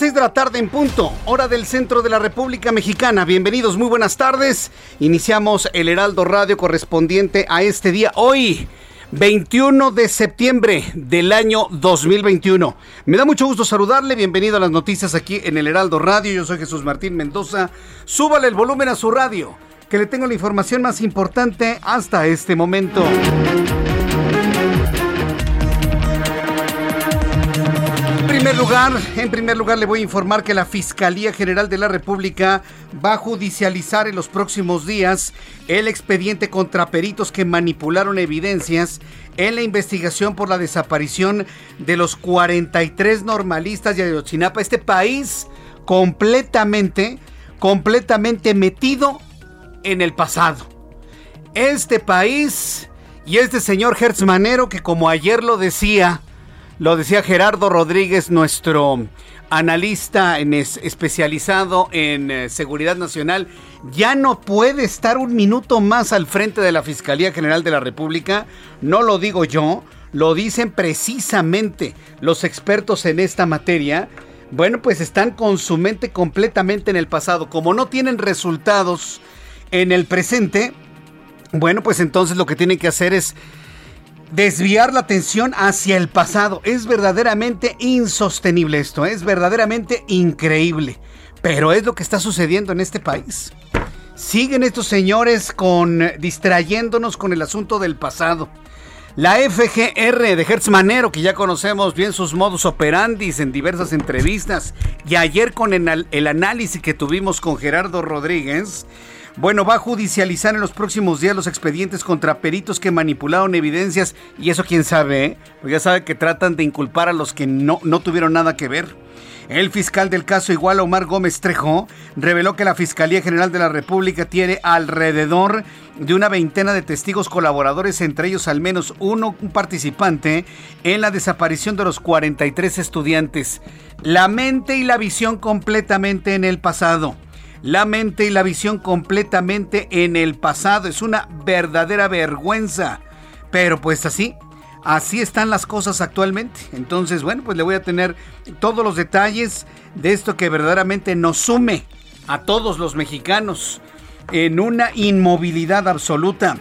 Las 6 de la tarde en punto, hora del centro de la República Mexicana. Bienvenidos, muy buenas tardes. Iniciamos el Heraldo Radio correspondiente a este día, hoy, 21 de septiembre del año 2021. Me da mucho gusto saludarle, bienvenido a las noticias aquí en el Heraldo Radio. Yo soy Jesús Martín Mendoza. Súbale el volumen a su radio, que le tengo la información más importante hasta este momento. Primer lugar, en primer lugar le voy a informar que la Fiscalía General de la República va a judicializar en los próximos días el expediente contra peritos que manipularon evidencias en la investigación por la desaparición de los 43 normalistas de Ayotzinapa. Este país completamente, completamente metido en el pasado. Este país y este señor Hertz Manero que como ayer lo decía, lo decía Gerardo Rodríguez, nuestro analista especializado en eh, seguridad nacional, ya no puede estar un minuto más al frente de la Fiscalía General de la República. No lo digo yo, lo dicen precisamente los expertos en esta materia. Bueno, pues están con su mente completamente en el pasado. Como no tienen resultados en el presente, bueno, pues entonces lo que tienen que hacer es desviar la atención hacia el pasado. Es verdaderamente insostenible esto, es verdaderamente increíble. Pero es lo que está sucediendo en este país. Siguen estos señores con distrayéndonos con el asunto del pasado. La FGR de Hertz Manero, que ya conocemos bien sus modus operandi en diversas entrevistas, y ayer con el análisis que tuvimos con Gerardo Rodríguez, bueno, va a judicializar en los próximos días los expedientes contra peritos que manipularon evidencias y eso quién sabe, ¿eh? Pues ya sabe que tratan de inculpar a los que no, no tuvieron nada que ver. El fiscal del caso igual Omar Gómez Trejo reveló que la Fiscalía General de la República tiene alrededor de una veintena de testigos colaboradores, entre ellos al menos uno un participante en la desaparición de los 43 estudiantes. La mente y la visión completamente en el pasado la mente y la visión completamente en el pasado. Es una verdadera vergüenza. Pero pues así, así están las cosas actualmente. Entonces, bueno, pues le voy a tener todos los detalles de esto que verdaderamente nos sume a todos los mexicanos en una inmovilidad absoluta.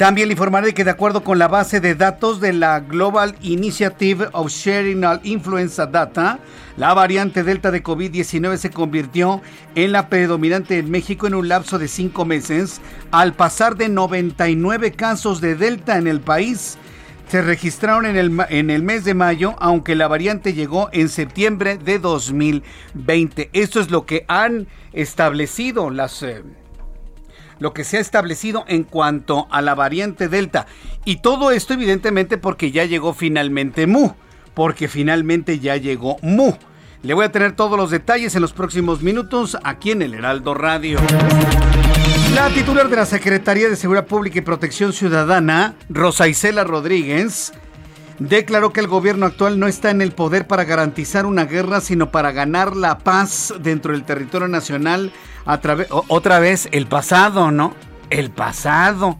También le informaré que de acuerdo con la base de datos de la Global Initiative of Sharing Influenza Data, la variante Delta de COVID-19 se convirtió en la predominante en México en un lapso de cinco meses, al pasar de 99 casos de Delta en el país. Se registraron en el, en el mes de mayo, aunque la variante llegó en septiembre de 2020. Esto es lo que han establecido las... Eh, lo que se ha establecido en cuanto a la variante Delta. Y todo esto evidentemente porque ya llegó finalmente Mu, porque finalmente ya llegó Mu. Le voy a tener todos los detalles en los próximos minutos aquí en el Heraldo Radio. La titular de la Secretaría de Seguridad Pública y Protección Ciudadana, Rosa Isela Rodríguez, declaró que el gobierno actual no está en el poder para garantizar una guerra, sino para ganar la paz dentro del territorio nacional a través otra vez el pasado, ¿no? El pasado.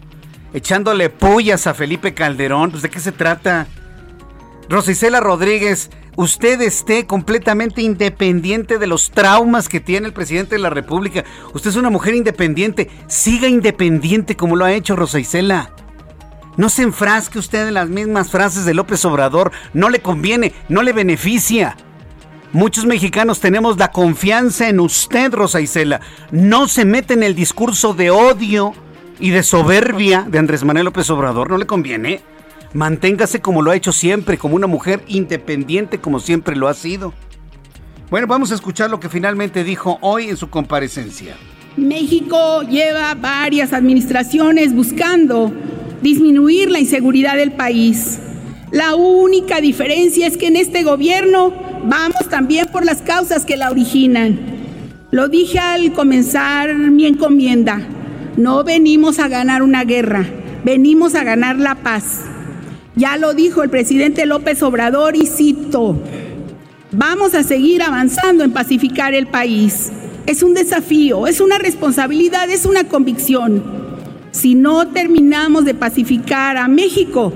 Echándole pullas a Felipe Calderón, pues de qué se trata? Rosicela Rodríguez usted esté completamente independiente de los traumas que tiene el presidente de la República. Usted es una mujer independiente. Siga independiente como lo ha hecho Rosa Isela. No se enfrasque usted en las mismas frases de López Obrador. No le conviene, no le beneficia. Muchos mexicanos tenemos la confianza en usted, Rosa Isela. No se mete en el discurso de odio y de soberbia de Andrés Manuel López Obrador. No le conviene. Manténgase como lo ha hecho siempre, como una mujer independiente como siempre lo ha sido. Bueno, vamos a escuchar lo que finalmente dijo hoy en su comparecencia. México lleva varias administraciones buscando disminuir la inseguridad del país. La única diferencia es que en este gobierno vamos también por las causas que la originan. Lo dije al comenzar mi encomienda, no venimos a ganar una guerra, venimos a ganar la paz. Ya lo dijo el presidente López Obrador y cito, vamos a seguir avanzando en pacificar el país. Es un desafío, es una responsabilidad, es una convicción. Si no terminamos de pacificar a México,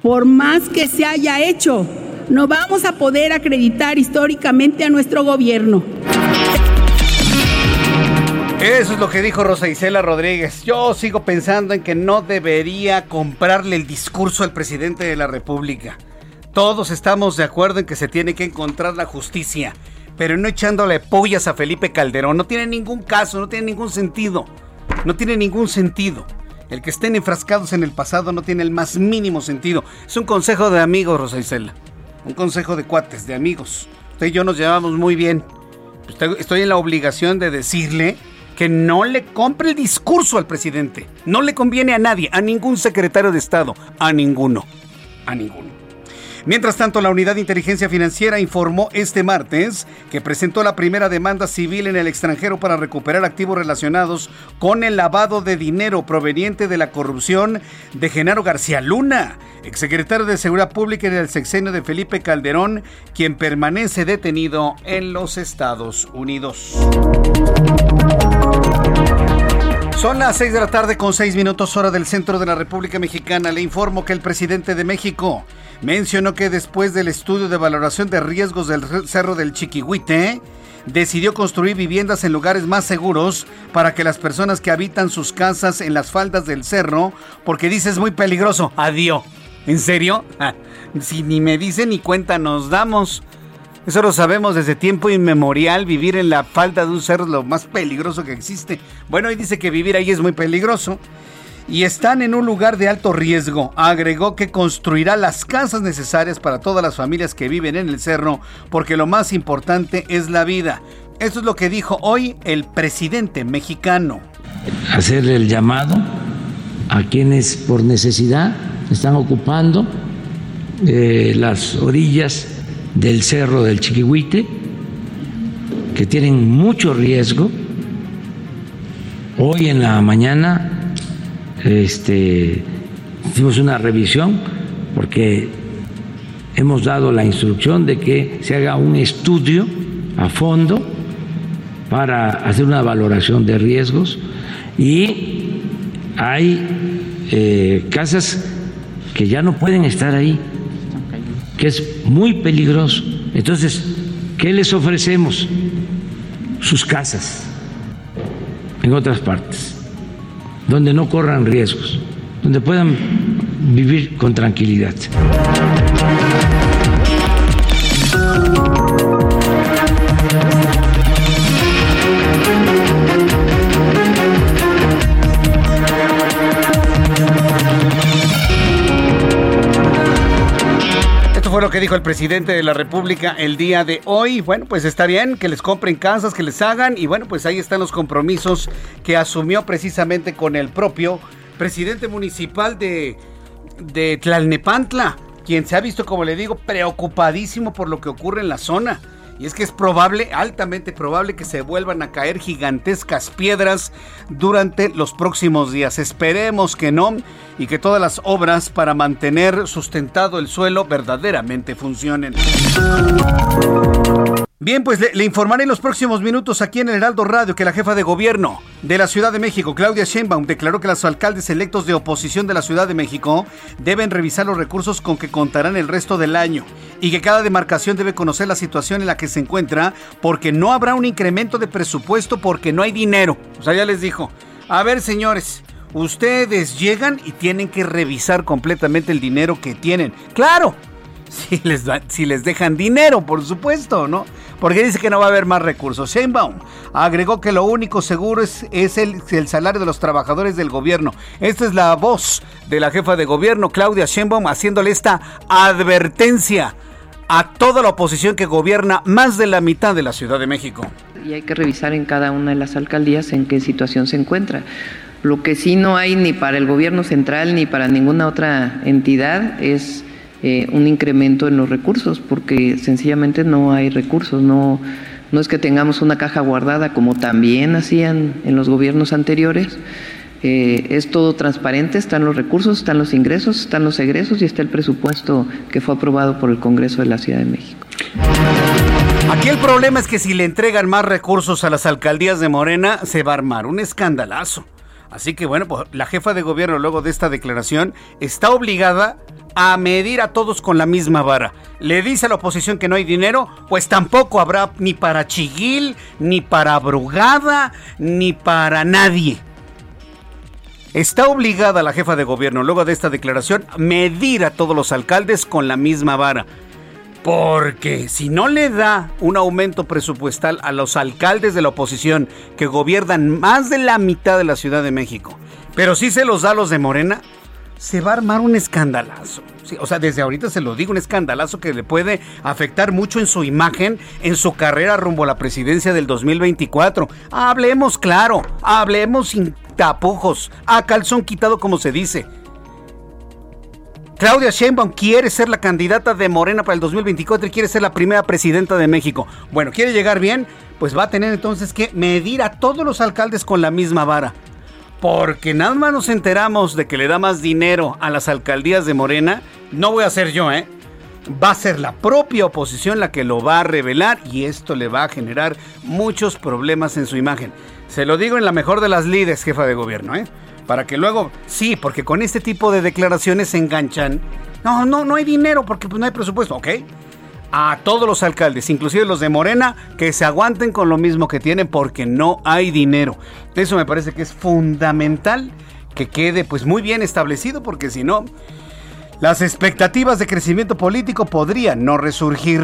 por más que se haya hecho, no vamos a poder acreditar históricamente a nuestro gobierno. Eso es lo que dijo Rosa Isela Rodríguez. Yo sigo pensando en que no debería comprarle el discurso al presidente de la República. Todos estamos de acuerdo en que se tiene que encontrar la justicia, pero no echándole pollas a Felipe Calderón. No tiene ningún caso, no tiene ningún sentido. No tiene ningún sentido. El que estén enfrascados en el pasado no tiene el más mínimo sentido. Es un consejo de amigos, Rosa Isela un consejo de cuates, de amigos. Usted y yo nos llevamos muy bien. Estoy en la obligación de decirle que no le compre el discurso al presidente. No le conviene a nadie, a ningún secretario de Estado, a ninguno. A ninguno. Mientras tanto, la Unidad de Inteligencia Financiera informó este martes que presentó la primera demanda civil en el extranjero para recuperar activos relacionados con el lavado de dinero proveniente de la corrupción de Genaro García Luna, exsecretario de Seguridad Pública en el sexenio de Felipe Calderón, quien permanece detenido en los Estados Unidos. Son las 6 de la tarde con 6 minutos hora del centro de la República Mexicana. Le informo que el presidente de México mencionó que después del estudio de valoración de riesgos del Cerro del Chiquihuite, decidió construir viviendas en lugares más seguros para que las personas que habitan sus casas en las faldas del cerro, porque dice es muy peligroso. Adiós. ¿En serio? si ni me dice ni cuenta nos damos. Eso lo sabemos desde tiempo inmemorial, vivir en la falda de un cerro es lo más peligroso que existe. Bueno, y dice que vivir ahí es muy peligroso. Y están en un lugar de alto riesgo. Agregó que construirá las casas necesarias para todas las familias que viven en el cerro, porque lo más importante es la vida. Esto es lo que dijo hoy el presidente mexicano. Hacer el llamado a quienes por necesidad están ocupando eh, las orillas del cerro del Chiquihuite, que tienen mucho riesgo. Hoy en la mañana este, hicimos una revisión porque hemos dado la instrucción de que se haga un estudio a fondo para hacer una valoración de riesgos y hay eh, casas que ya no pueden estar ahí que es muy peligroso. Entonces, ¿qué les ofrecemos? Sus casas en otras partes, donde no corran riesgos, donde puedan vivir con tranquilidad. Que dijo el presidente de la República el día de hoy. Bueno, pues está bien que les compren casas, que les hagan. Y bueno, pues ahí están los compromisos que asumió precisamente con el propio presidente municipal de, de Tlalnepantla, quien se ha visto, como le digo, preocupadísimo por lo que ocurre en la zona. Y es que es probable, altamente probable, que se vuelvan a caer gigantescas piedras durante los próximos días. Esperemos que no y que todas las obras para mantener sustentado el suelo verdaderamente funcionen. Bien, pues le, informaré en los próximos minutos aquí en el Heraldo Radio que la jefa de gobierno de la Ciudad de México, Claudia Sheinbaum, declaró que los alcaldes electos de oposición de la Ciudad de México deben revisar los recursos con que contarán el resto del año y que cada demarcación debe conocer la situación en la que se encuentra porque no habrá un incremento de presupuesto porque no hay dinero. O sea, ya les dijo, a ver señores, ustedes llegan y tienen que revisar completamente el dinero que tienen. Claro, si les, si les dejan dinero, por supuesto, ¿no? Porque dice que no va a haber más recursos. Sheinbaum agregó que lo único seguro es, es el, el, salario de los trabajadores del gobierno. Esta es la voz de la jefa de gobierno, Claudia Sheinbaum, haciéndole esta advertencia a toda la oposición que gobierna más de la mitad de la Ciudad de México. Y hay que revisar en cada una de las alcaldías en qué situación se encuentra. Lo que sí no hay ni para el gobierno central ni para ninguna otra entidad es eh, un incremento en los recursos, porque sencillamente no hay recursos, no, no es que tengamos una caja guardada como también hacían en los gobiernos anteriores. Eh, es todo transparente, están los recursos, están los ingresos, están los egresos y está el presupuesto que fue aprobado por el Congreso de la Ciudad de México. Aquí el problema es que si le entregan más recursos a las alcaldías de Morena, se va a armar un escandalazo. Así que bueno, pues la jefa de gobierno luego de esta declaración está obligada a medir a todos con la misma vara. Le dice a la oposición que no hay dinero, pues tampoco habrá ni para Chiguil, ni para Brugada, ni para nadie. Está obligada la jefa de gobierno, luego de esta declaración, medir a todos los alcaldes con la misma vara. Porque si no le da un aumento presupuestal a los alcaldes de la oposición que gobiernan más de la mitad de la Ciudad de México, pero sí se los da a los de Morena, se va a armar un escandalazo. o sea, desde ahorita se lo digo, un escandalazo que le puede afectar mucho en su imagen, en su carrera rumbo a la presidencia del 2024. Hablemos claro, hablemos sin tapujos, a calzón quitado como se dice. Claudia Sheinbaum quiere ser la candidata de Morena para el 2024 y quiere ser la primera presidenta de México. Bueno, quiere llegar bien, pues va a tener entonces que medir a todos los alcaldes con la misma vara porque nada más nos enteramos de que le da más dinero a las alcaldías de Morena, no voy a ser yo, ¿eh? Va a ser la propia oposición la que lo va a revelar y esto le va a generar muchos problemas en su imagen. Se lo digo en la mejor de las líderes, jefa de gobierno, ¿eh? Para que luego, sí, porque con este tipo de declaraciones se enganchan. No, no, no hay dinero porque pues, no hay presupuesto, ¿ok? A todos los alcaldes, inclusive los de Morena, que se aguanten con lo mismo que tienen porque no hay dinero. Eso me parece que es fundamental que quede pues muy bien establecido porque si no, las expectativas de crecimiento político podrían no resurgir.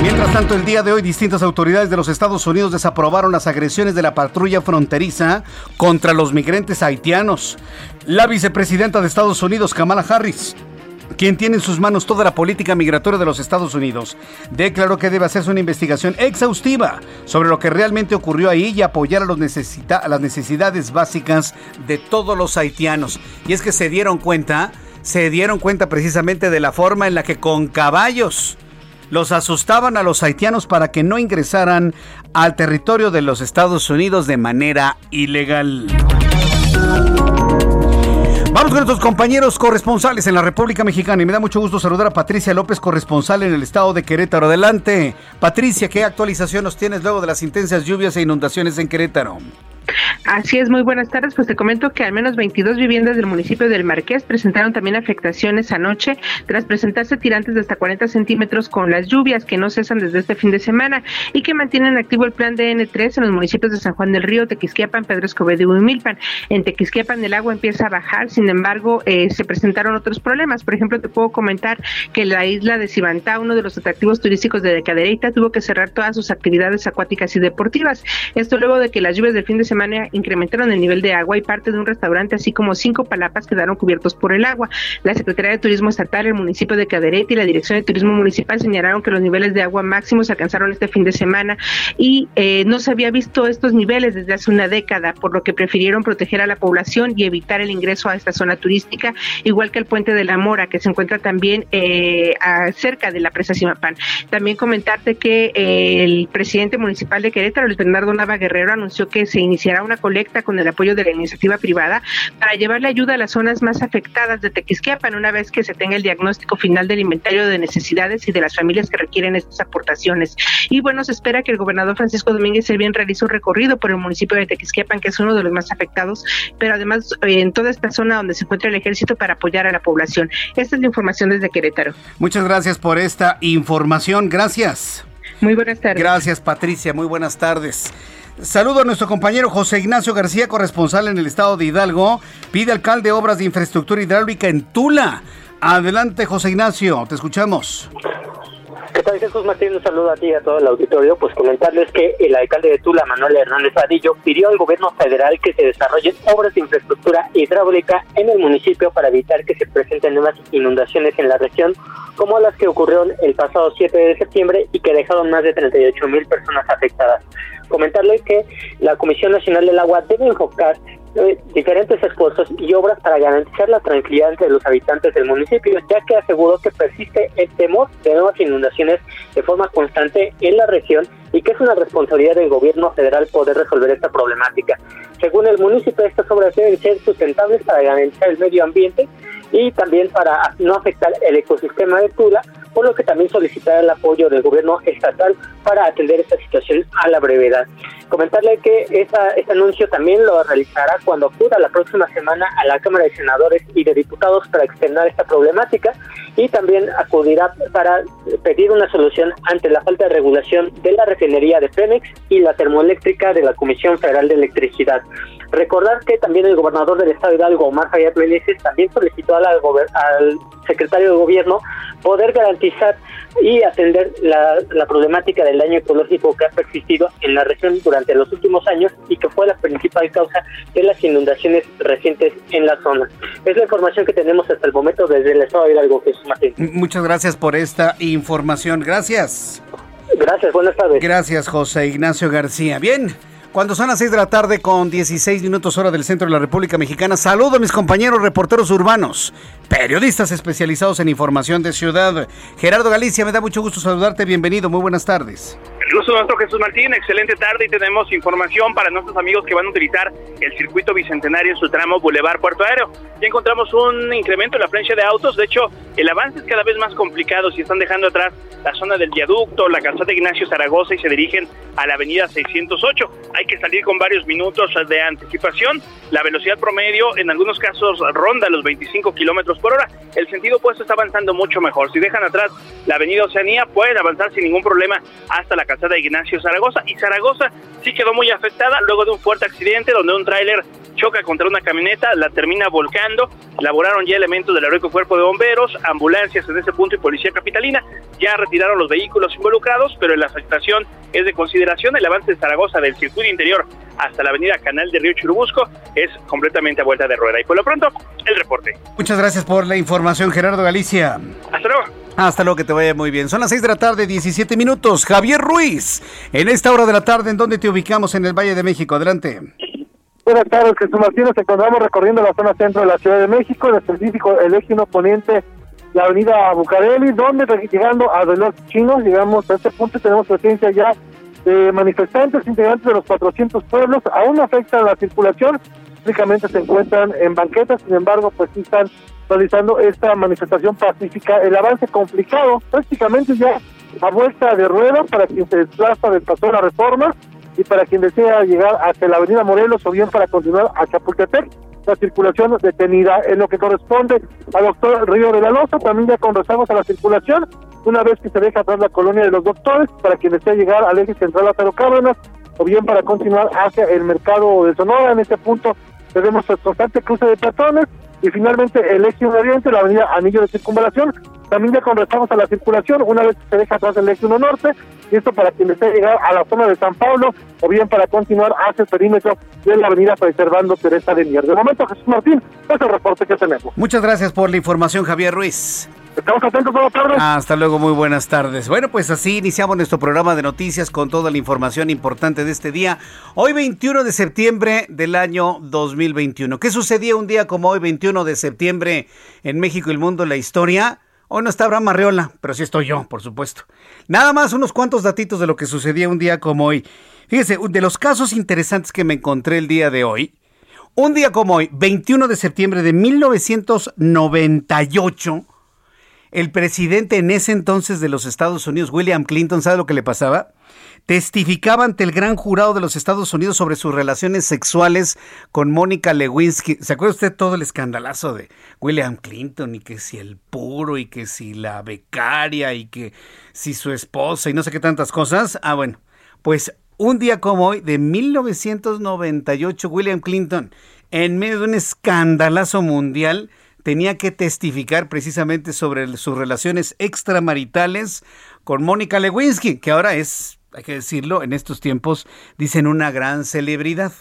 Mientras tanto, el día de hoy distintas autoridades de los Estados Unidos desaprobaron las agresiones de la patrulla fronteriza contra los migrantes haitianos. La vicepresidenta de Estados Unidos, Kamala Harris, quien tiene en sus manos toda la política migratoria de los Estados Unidos, declaró que debe hacerse una investigación exhaustiva sobre lo que realmente ocurrió ahí y apoyar a, los a las necesidades básicas de todos los haitianos. Y es que se dieron cuenta, se dieron cuenta precisamente de la forma en la que con caballos los asustaban a los haitianos para que no ingresaran al territorio de los Estados Unidos de manera ilegal. Vamos con nuestros compañeros corresponsales en la República Mexicana y me da mucho gusto saludar a Patricia López, corresponsal en el estado de Querétaro. Adelante. Patricia, ¿qué actualización nos tienes luego de las intensas lluvias e inundaciones en Querétaro? Así es, muy buenas tardes. Pues te comento que al menos 22 viviendas del municipio del Marqués presentaron también afectaciones anoche tras presentarse tirantes de hasta 40 centímetros con las lluvias que no cesan desde este fin de semana y que mantienen activo el plan DN3 en los municipios de San Juan del Río, Tequisquiapan, Pedro Escobedo y Humilpan. En Tequisquiapan el agua empieza a bajar, sin embargo, eh, se presentaron otros problemas. Por ejemplo, te puedo comentar que la isla de Cibantá, uno de los atractivos turísticos de Decadereita, tuvo que cerrar todas sus actividades acuáticas y deportivas. Esto luego de que las lluvias del fin de semana incrementaron el nivel de agua y parte de un restaurante, así como cinco palapas quedaron cubiertos por el agua. La Secretaría de Turismo Estatal, el municipio de Caderete y la Dirección de Turismo Municipal señalaron que los niveles de agua máximos alcanzaron este fin de semana y eh, no se había visto estos niveles desde hace una década, por lo que prefirieron proteger a la población y evitar el ingreso a esta zona turística, igual que el puente de la Mora, que se encuentra también eh, cerca de la presa Simapán. También comentarte que eh, el presidente municipal de Querétaro, Luis Bernardo Nava Guerrero, anunció que se inició iniciará una colecta con el apoyo de la iniciativa privada para llevarle ayuda a las zonas más afectadas de Tequisquiapan una vez que se tenga el diagnóstico final del inventario de necesidades y de las familias que requieren estas aportaciones. Y bueno, se espera que el gobernador Francisco Domínguez Servién realice un recorrido por el municipio de Tequisquiapan, que es uno de los más afectados, pero además eh, en toda esta zona donde se encuentra el ejército para apoyar a la población. Esta es la información desde Querétaro. Muchas gracias por esta información. Gracias. Muy buenas tardes. Gracias, Patricia. Muy buenas tardes. Saludo a nuestro compañero José Ignacio García, corresponsal en el estado de Hidalgo. Pide alcalde obras de infraestructura hidráulica en Tula. Adelante, José Ignacio, te escuchamos. ¿Qué tal, Jesús Martín? Un saludo a ti y a todo el auditorio. Pues comentarles que el alcalde de Tula, Manuel Hernández Vadillo, pidió al gobierno federal que se desarrollen obras de infraestructura hidráulica en el municipio para evitar que se presenten nuevas inundaciones en la región, como las que ocurrieron el pasado 7 de septiembre y que dejaron más de 38 mil personas afectadas. Comentarles que la Comisión Nacional del Agua debe enfocar eh, diferentes esfuerzos y obras para garantizar la tranquilidad entre los habitantes del municipio, ya que aseguró que persiste el temor de nuevas inundaciones de forma constante en la región y que es una responsabilidad del gobierno federal poder resolver esta problemática. Según el municipio, estas obras deben ser sustentables para garantizar el medio ambiente y también para no afectar el ecosistema de Tula, por lo que también solicitará el apoyo del gobierno estatal para atender esta situación a la brevedad. Comentarle que esa, ese anuncio también lo realizará cuando acuda la próxima semana a la Cámara de Senadores y de Diputados para externar esta problemática y también acudirá para pedir una solución ante la falta de regulación de la refinería de Pemex y la termoeléctrica de la Comisión Federal de Electricidad. Recordar que también el gobernador del estado Hidalgo, Omar Fayad Meneses, también solicitó al, al secretario de gobierno poder garantizar y atender la, la, problemática del daño ecológico que ha persistido en la región durante los últimos años y que fue la principal causa de las inundaciones recientes en la zona. Es la información que tenemos hasta el momento desde el estado de Hidalgo, Jesús Martín. Muchas gracias por esta información. Gracias. Gracias, buenas tardes. Gracias, José Ignacio García. Bien. Cuando son las 6 de la tarde con 16 minutos hora del centro de la República Mexicana, saludo a mis compañeros reporteros urbanos, periodistas especializados en información de ciudad. Gerardo Galicia, me da mucho gusto saludarte, bienvenido, muy buenas tardes. El gusto nuestro Jesús Martín, excelente tarde y tenemos información para nuestros amigos que van a utilizar el circuito bicentenario en su tramo Boulevard Puerto Aéreo. Ya encontramos un incremento en la frecuencia de autos, de hecho el avance es cada vez más complicado si están dejando atrás la zona del viaducto, la calzada de Ignacio Zaragoza y se dirigen a la avenida 608. Hay que salir con varios minutos de anticipación. La velocidad promedio en algunos casos ronda los 25 kilómetros por hora. El sentido opuesto está avanzando mucho mejor. Si dejan atrás la avenida Oceanía, pueden avanzar sin ningún problema hasta la calzada de Ignacio Zaragoza. Y Zaragoza sí quedó muy afectada luego de un fuerte accidente donde un tráiler choca contra una camioneta, la termina volcando. Laboraron ya elementos del Heroico Cuerpo de Bomberos, ambulancias en ese punto y policía capitalina. Ya retiraron los vehículos involucrados, pero la afectación es de consideración. El avance de Zaragoza del circuito interior hasta la avenida Canal de Río Churubusco es completamente a vuelta de rueda. Y por lo pronto, el reporte. Muchas gracias por la información, Gerardo Galicia. Hasta luego. Hasta luego, que te vaya muy bien. Son las 6 de la tarde, 17 minutos. Javier Ruiz, en esta hora de la tarde, ¿en dónde te ubicamos en el Valle de México? Adelante. Buenas tardes, Jesús Martín. Nos encontramos recorriendo la zona centro de la Ciudad de México, en específico el eje 1 poniente, la avenida Bucareli, donde llegando a los chinos, llegamos a este punto, tenemos presencia ya de manifestantes integrantes de los 400 pueblos. Aún afecta la circulación, únicamente se encuentran en banquetas, sin embargo, pues sí están realizando esta manifestación pacífica. El avance complicado, prácticamente ya a vuelta de rueda para quien se desplaza del paso de la reforma y para quien desea llegar hacia la avenida Morelos o bien para continuar a Chapultepec, la circulación detenida. En lo que corresponde al doctor Río de la Loza, también ya con rezagos a la circulación, una vez que se deja atrás la colonia de los doctores, para quien desea llegar al eje central Lázaro Cárdenas, o bien para continuar hacia el mercado de Sonora. En este punto tenemos el constante cruce de peatones y finalmente el eje oriente, la avenida Anillo de Circunvalación, también ya con a la circulación, una vez que se deja atrás el eje 1 norte, y esto para quien desea llegar a la zona de San Pablo o bien para continuar hacia el perímetro de la avenida preservando Teresa de Mier. De momento, Jesús Martín, es el reporte que tenemos. Muchas gracias por la información, Javier Ruiz. Estamos atentos, buenas tardes. Hasta luego, muy buenas tardes. Bueno, pues así iniciamos nuestro programa de noticias con toda la información importante de este día. Hoy 21 de septiembre del año 2021. ¿Qué sucedía un día como hoy 21 de septiembre en México y el mundo la historia? Hoy no está Abraham Arreola, pero sí estoy yo, por supuesto. Nada más unos cuantos datitos de lo que sucedía un día como hoy. Fíjese, de los casos interesantes que me encontré el día de hoy, un día como hoy, 21 de septiembre de 1998, el presidente en ese entonces de los Estados Unidos, William Clinton, ¿sabe lo que le pasaba? Testificaba ante el gran jurado de los Estados Unidos sobre sus relaciones sexuales con Mónica Lewinsky. ¿Se acuerda usted todo el escandalazo de William Clinton y que si el puro y que si la becaria y que si su esposa y no sé qué tantas cosas? Ah, bueno, pues un día como hoy, de 1998, William Clinton, en medio de un escandalazo mundial, tenía que testificar precisamente sobre sus relaciones extramaritales con Mónica Lewinsky, que ahora es hay que decirlo, en estos tiempos dicen una gran celebridad.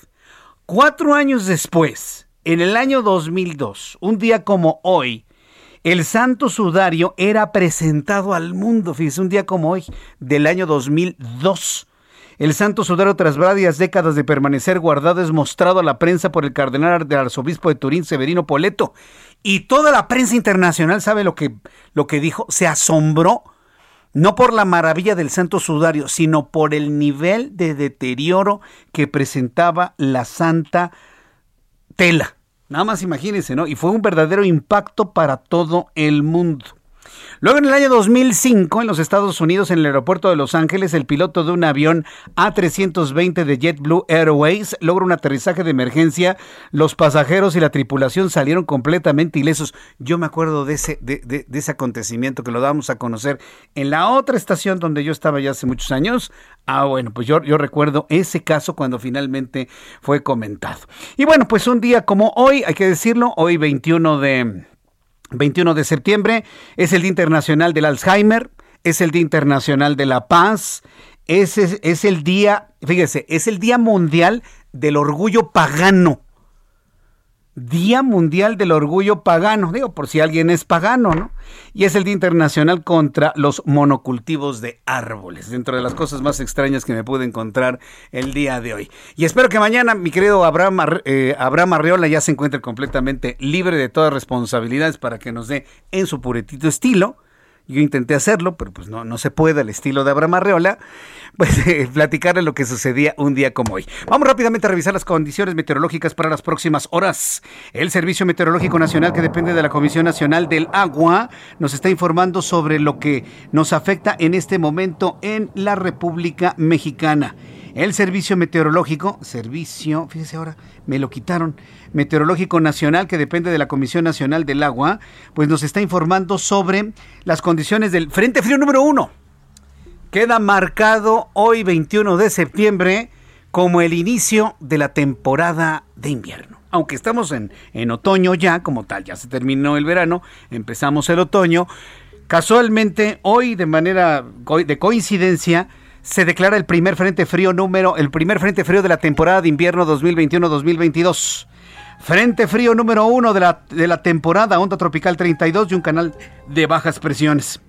Cuatro años después, en el año 2002, un día como hoy, el Santo Sudario era presentado al mundo, fíjese, un día como hoy, del año 2002. El Santo Sudario, tras varias décadas de permanecer guardado, es mostrado a la prensa por el cardenal del arzobispo de Turín, Severino Poleto. Y toda la prensa internacional sabe lo que, lo que dijo, se asombró no por la maravilla del santo sudario, sino por el nivel de deterioro que presentaba la santa tela. Nada más imagínense, ¿no? Y fue un verdadero impacto para todo el mundo. Luego en el año 2005 en los Estados Unidos en el aeropuerto de Los Ángeles el piloto de un avión A320 de JetBlue Airways logra un aterrizaje de emergencia. Los pasajeros y la tripulación salieron completamente ilesos. Yo me acuerdo de ese, de, ese acontecimiento que lo damos a conocer en la otra estación donde yo estaba ya hace muchos años. Ah, bueno, pues yo, yo recuerdo ese caso cuando finalmente fue comentado. Y bueno, pues un día como hoy, hay que decirlo, hoy 21 de 21 de septiembre es el Día Internacional del Alzheimer, es el Día Internacional de la Paz, es, es, el día, fíjese, es el Día Mundial del Orgullo Pagano. Día Mundial del Orgullo Pagano, digo, por si alguien es pagano, ¿no? Y es el Día Internacional contra los monocultivos de árboles, dentro de las cosas más extrañas que me pude encontrar el día de hoy. Y espero que mañana mi querido Abraham, eh, Abraham Arreola ya se encuentre completamente libre de todas responsabilidades para que nos dé en su puretito estilo yo intenté hacerlo, pero pues no, no se puede al estilo de Abraham Arreola, pues eh, platicarle lo que sucedía un día como hoy. Vamos rápidamente a revisar las condiciones meteorológicas para las próximas horas. El Servicio Meteorológico Nacional, que depende de la Comisión Nacional del Agua, nos está informando sobre lo que nos afecta en este momento en la República Mexicana. El Servicio Meteorológico, servicio, fíjese ahora, me lo quitaron, Meteorológico Nacional, que depende de la Comisión Nacional del Agua, pues nos está informando sobre las condiciones del Frente Frío número uno. Queda marcado hoy 21 de septiembre como el inicio de la temporada de invierno. Aunque estamos en, en otoño ya, como tal, ya se terminó el verano, empezamos el otoño. Casualmente, hoy de manera de coincidencia, se declara el primer frente frío número, el primer frente frío de la temporada de invierno 2021-2022. Frente frío número uno de la, de la temporada, onda tropical 32 y un canal de bajas presiones.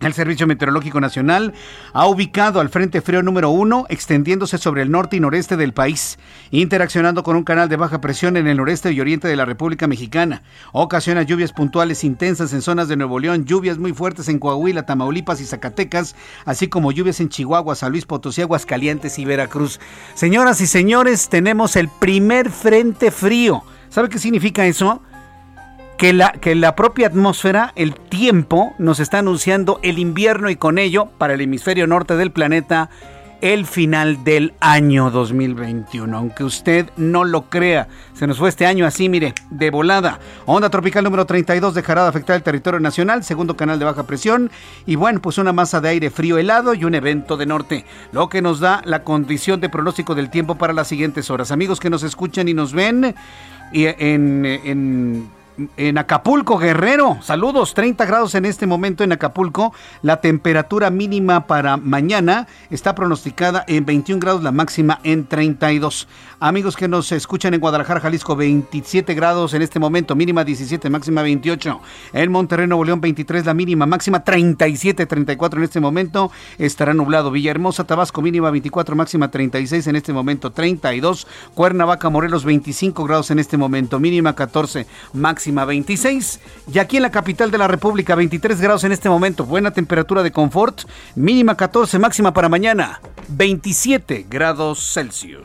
El Servicio Meteorológico Nacional ha ubicado al Frente Frío número 1 extendiéndose sobre el norte y noreste del país, interaccionando con un canal de baja presión en el noreste y oriente de la República Mexicana. Ocasiona lluvias puntuales intensas en zonas de Nuevo León, lluvias muy fuertes en Coahuila, Tamaulipas y Zacatecas, así como lluvias en Chihuahua, San Luis Potosí, Aguascalientes y Veracruz. Señoras y señores, tenemos el primer Frente Frío. ¿Sabe qué significa eso? Que la, que la propia atmósfera, el tiempo, nos está anunciando el invierno y con ello, para el hemisferio norte del planeta, el final del año 2021. Aunque usted no lo crea, se nos fue este año así, mire, de volada. Onda tropical número 32 dejará de afectar el territorio nacional, segundo canal de baja presión. Y bueno, pues una masa de aire frío helado y un evento de norte, lo que nos da la condición de pronóstico del tiempo para las siguientes horas. Amigos que nos escuchan y nos ven y en, en en Acapulco, Guerrero. Saludos, 30 grados en este momento en Acapulco. La temperatura mínima para mañana está pronosticada en 21 grados, la máxima en 32. Amigos que nos escuchan en Guadalajara, Jalisco, 27 grados en este momento, mínima 17, máxima 28. En Monterrey, Nuevo León, 23, la mínima, máxima 37, 34 en este momento. Estará nublado. Villahermosa, Tabasco, mínima 24, máxima 36 en este momento, 32. Cuernavaca, Morelos, 25 grados en este momento, mínima 14, máxima máxima 26. Y aquí en la capital de la República, 23 grados en este momento. Buena temperatura de confort, mínima 14, máxima para mañana, 27 grados Celsius.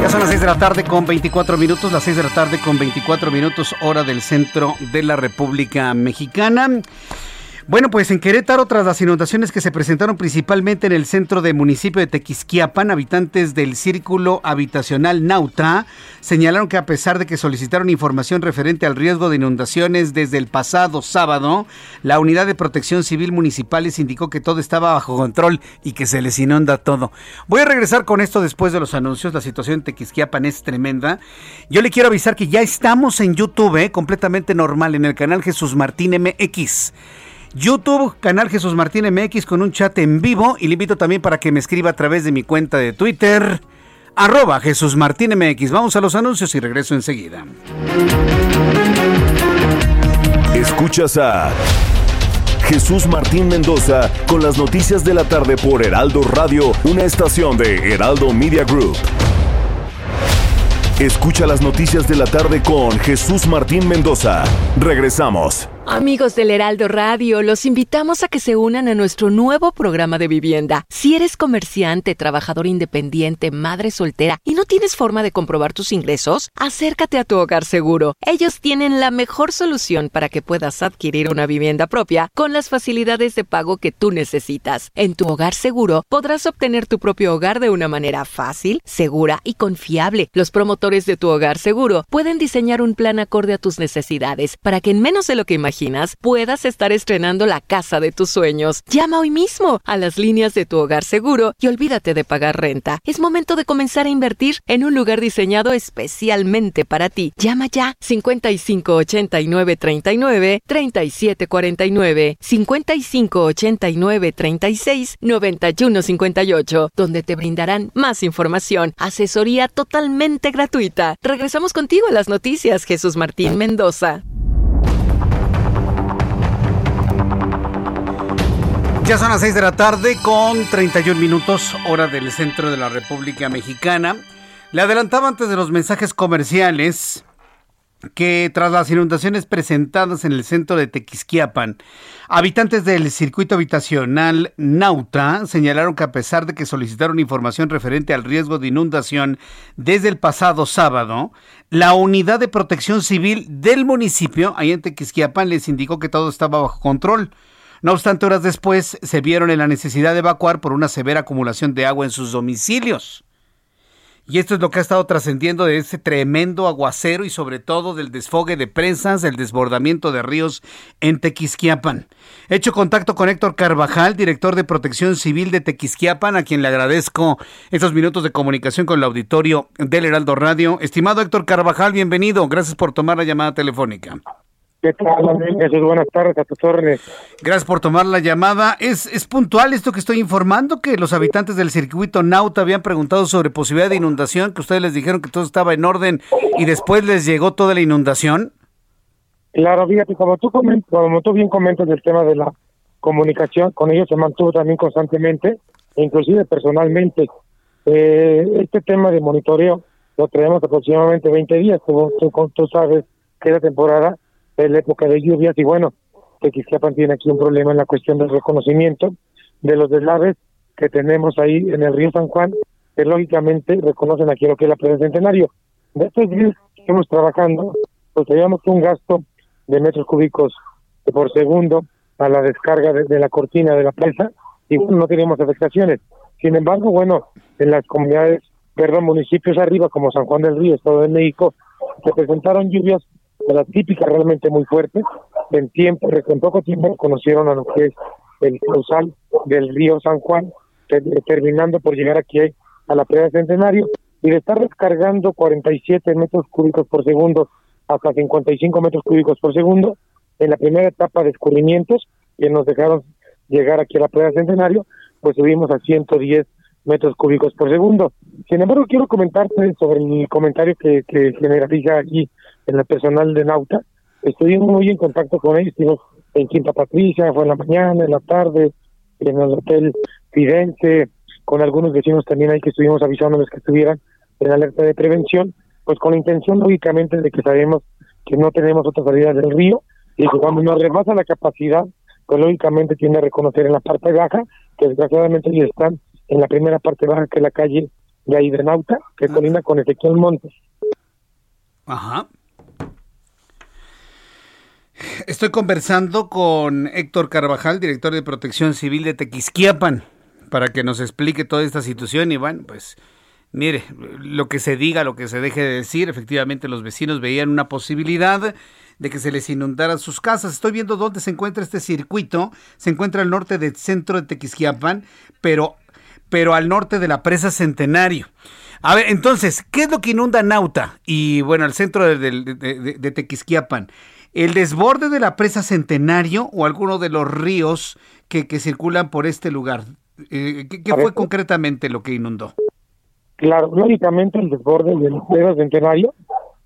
Ya son las 6 de la tarde con 24 minutos, las 6 de la tarde con 24 minutos hora del centro de la República Mexicana. Bueno, pues en Querétaro, tras las inundaciones que se presentaron principalmente en el centro del municipio de Tequisquiapan, habitantes del círculo habitacional Nauta señalaron que a pesar de que solicitaron información referente al riesgo de inundaciones desde el pasado sábado, la unidad de protección civil municipal les indicó que todo estaba bajo control y que se les inunda todo. Voy a regresar con esto después de los anuncios. La situación en Tequisquiapan es tremenda. Yo le quiero avisar que ya estamos en YouTube, ¿eh? completamente normal, en el canal Jesús Martín MX. YouTube, canal Jesús Martín MX con un chat en vivo y le invito también para que me escriba a través de mi cuenta de Twitter, arroba Jesús Martín MX. Vamos a los anuncios y regreso enseguida. Escuchas a Jesús Martín Mendoza con las noticias de la tarde por Heraldo Radio, una estación de Heraldo Media Group. Escucha las noticias de la tarde con Jesús Martín Mendoza. Regresamos. Amigos del Heraldo Radio, los invitamos a que se unan a nuestro nuevo programa de vivienda. Si eres comerciante, trabajador independiente, madre soltera y no tienes forma de comprobar tus ingresos, acércate a tu hogar seguro. Ellos tienen la mejor solución para que puedas adquirir una vivienda propia con las facilidades de pago que tú necesitas. En tu hogar seguro podrás obtener tu propio hogar de una manera fácil, segura y confiable. Los promotores de tu hogar seguro pueden diseñar un plan acorde a tus necesidades para que en menos de lo que imaginas puedas estar estrenando la casa de tus sueños. Llama hoy mismo a las líneas de tu hogar seguro y olvídate de pagar renta. Es momento de comenzar a invertir en un lugar diseñado especialmente para ti. Llama ya 5589 39 37 49 5589 36 91 58 donde te brindarán más información, asesoría totalmente gratuita. Regresamos contigo a las noticias, Jesús Martín Mendoza. Ya son las 6 de la tarde con 31 minutos hora del centro de la República Mexicana. Le adelantaba antes de los mensajes comerciales que tras las inundaciones presentadas en el centro de Tequisquiapan, habitantes del circuito habitacional Nauta señalaron que a pesar de que solicitaron información referente al riesgo de inundación desde el pasado sábado, la unidad de protección civil del municipio, ahí en Tequisquiapan, les indicó que todo estaba bajo control. No obstante, horas después se vieron en la necesidad de evacuar por una severa acumulación de agua en sus domicilios. Y esto es lo que ha estado trascendiendo de ese tremendo aguacero y sobre todo del desfogue de presas, del desbordamiento de ríos en Tequisquiapan. He hecho contacto con Héctor Carvajal, director de Protección Civil de Tequisquiapan, a quien le agradezco estos minutos de comunicación con el auditorio del Heraldo Radio. Estimado Héctor Carvajal, bienvenido. Gracias por tomar la llamada telefónica. ¿Qué tal, Jesús? Buenas tardes, a tus órdenes. Gracias por tomar la llamada. ¿Es, ¿Es puntual esto que estoy informando? Que los habitantes del circuito Nauta habían preguntado sobre posibilidad de inundación, que ustedes les dijeron que todo estaba en orden y después les llegó toda la inundación. Claro, fíjate, como tú, comentas, como tú bien comentas del tema de la comunicación, con ellos se mantuvo también constantemente, e inclusive personalmente. Eh, este tema de monitoreo lo tenemos aproximadamente 20 días, como tú, tú sabes que la temporada es la época de lluvias y bueno, Tequisquiapan tiene aquí un problema en la cuestión del reconocimiento de los deslaves que tenemos ahí en el río San Juan, que lógicamente reconocen aquí lo que es la playa Centenario. De estos días que estamos trabajando, pues teníamos un gasto de metros cúbicos por segundo a la descarga de, la cortina de la presa y no teníamos afectaciones. Sin embargo, bueno, en las comunidades, perdón, municipios arriba como San Juan del Río, Estado de México, se presentaron lluvias la típica realmente muy fuerte. En tiempo, en poco tiempo conocieron a lo que es el causal del río San Juan, terminando por llegar aquí a la playa Centenario y de estar descargando 47 metros cúbicos por segundo hasta 55 metros cúbicos por segundo en la primera etapa de escurrimientos que nos dejaron llegar aquí a la playa Centenario, pues subimos a 110 metros cúbicos por segundo. Sin embargo, quiero comentarte sobre el comentario que, que generaliza allí en el personal de Nauta. Estoy muy en contacto con ellos, estuvimos en Quinta Patricia, fue en la mañana, en la tarde, en el Hotel Fidense, con algunos vecinos también ahí que estuvimos avisándoles que estuvieran en alerta de prevención, pues con la intención lógicamente de que sabemos que no tenemos otra salida del río y que cuando nos rebasa la capacidad, pues lógicamente tiene a reconocer en la parte baja, que desgraciadamente ya están en la primera parte baja que es la calle de ahí de Nauta, que colina con Ezequiel Montes. Ajá. Estoy conversando con Héctor Carvajal, director de Protección Civil de Tequisquiapan, para que nos explique toda esta situación y bueno, pues mire, lo que se diga, lo que se deje de decir, efectivamente los vecinos veían una posibilidad de que se les inundaran sus casas. Estoy viendo dónde se encuentra este circuito. Se encuentra al norte del centro de Tequisquiapan, pero, pero al norte de la presa Centenario. A ver, entonces, ¿qué es lo que inunda Nauta? Y bueno, al centro de, de, Tequisquiapan. ¿El desborde de la presa Centenario o alguno de los ríos que, que circulan por este lugar? Eh, ¿Qué, fue concretamente lo que inundó? Claro, lógicamente el desborde del presa Centenario,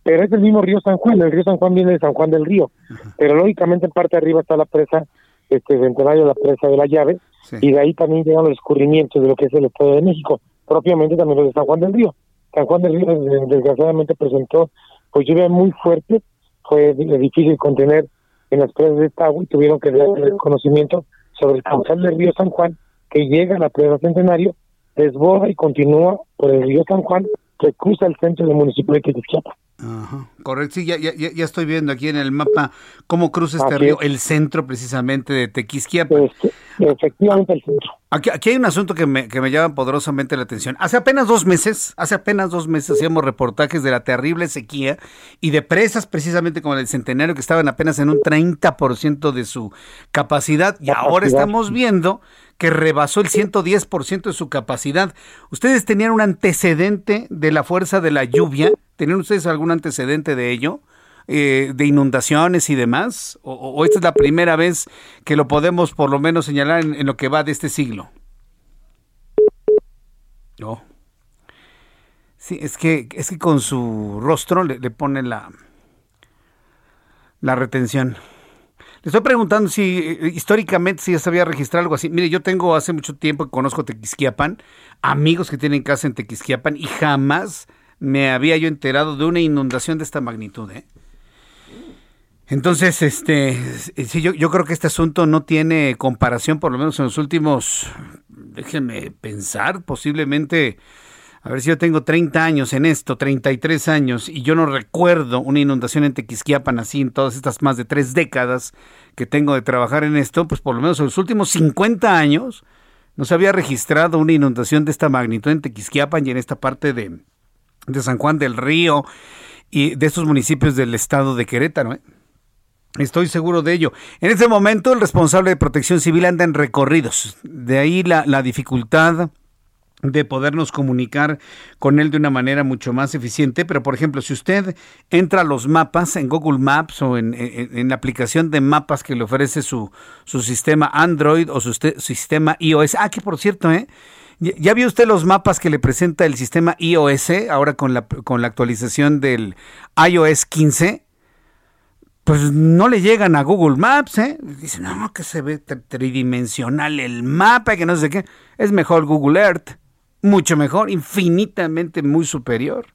pero es el mismo río San Juan. El río San Juan viene de San Juan del Río, pero lógicamente en parte de arriba está la presa este Centenario, la presa de la llave, y de ahí también llegan los escurrimientos de lo que es el Estado de México propiamente también los de San Juan del Río. San Juan del Río desgraciadamente presentó pues lluvia muy fuerte, fue difícil contener en las presas de esta y tuvieron que dar el conocimiento sobre el causal del río San Juan que llega a la presa Centenario, desborda y continúa por el río San Juan que cruza el centro del municipio de Quetzalcoatl. Ajá, correcto, sí, ya, ya, ya estoy viendo aquí en el mapa cómo cruza este río, el centro precisamente de Tequisquiapan. Este, efectivamente el centro. Aquí, aquí hay un asunto que me, que me llama poderosamente la atención. Hace apenas dos meses, hace apenas dos meses hacíamos reportajes de la terrible sequía y de presas precisamente como el Centenario que estaban apenas en un 30% de su capacidad y ahora estamos viendo que rebasó el 110% de su capacidad. ¿Ustedes tenían un antecedente de la fuerza de la lluvia? ¿Tenían ustedes algún antecedente de ello? Eh, de inundaciones y demás? O, esta es la primera vez que lo podemos por lo menos señalar en, lo que va de este siglo? No. Sí, es que, es que con su rostro le, pone la, la retención. Le estoy preguntando si eh, históricamente si ya se había registrado algo así. Mire, yo tengo hace mucho tiempo que conozco Tequisquiapan, amigos que tienen casa en Tequisquiapan y jamás me había yo enterado de una inundación de esta magnitud. ¿eh? Entonces, este, sí, yo, yo creo que este asunto no tiene comparación, por lo menos en los últimos, déjenme pensar, posiblemente a ver si yo tengo 30 años en esto, 33 años, y yo no recuerdo una inundación en Tequisquiapan así en todas estas más de tres décadas que tengo de trabajar en esto, pues por lo menos en los últimos 50 años no se había registrado una inundación de esta magnitud en Tequisquiapan y en esta parte de, de San Juan del Río y de estos municipios del estado de Querétaro. ¿eh? Estoy seguro de ello. En este momento el responsable de protección civil anda en recorridos. De ahí la, dificultad de podernos comunicar con él de una manera mucho más eficiente. Pero, por ejemplo, si usted entra a los mapas en Google Maps o en, la aplicación de mapas que le ofrece su, su sistema Android o su, sistema iOS, ah, que por cierto, ¿eh? ¿Ya vio usted los mapas que le presenta el sistema iOS ahora con la, con la actualización del iOS 15? Pues no le llegan a Google Maps, ¿eh? Dicen, no, que se ve tridimensional el mapa, que no sé qué. Es mejor Google Earth mucho mejor, infinitamente muy superior.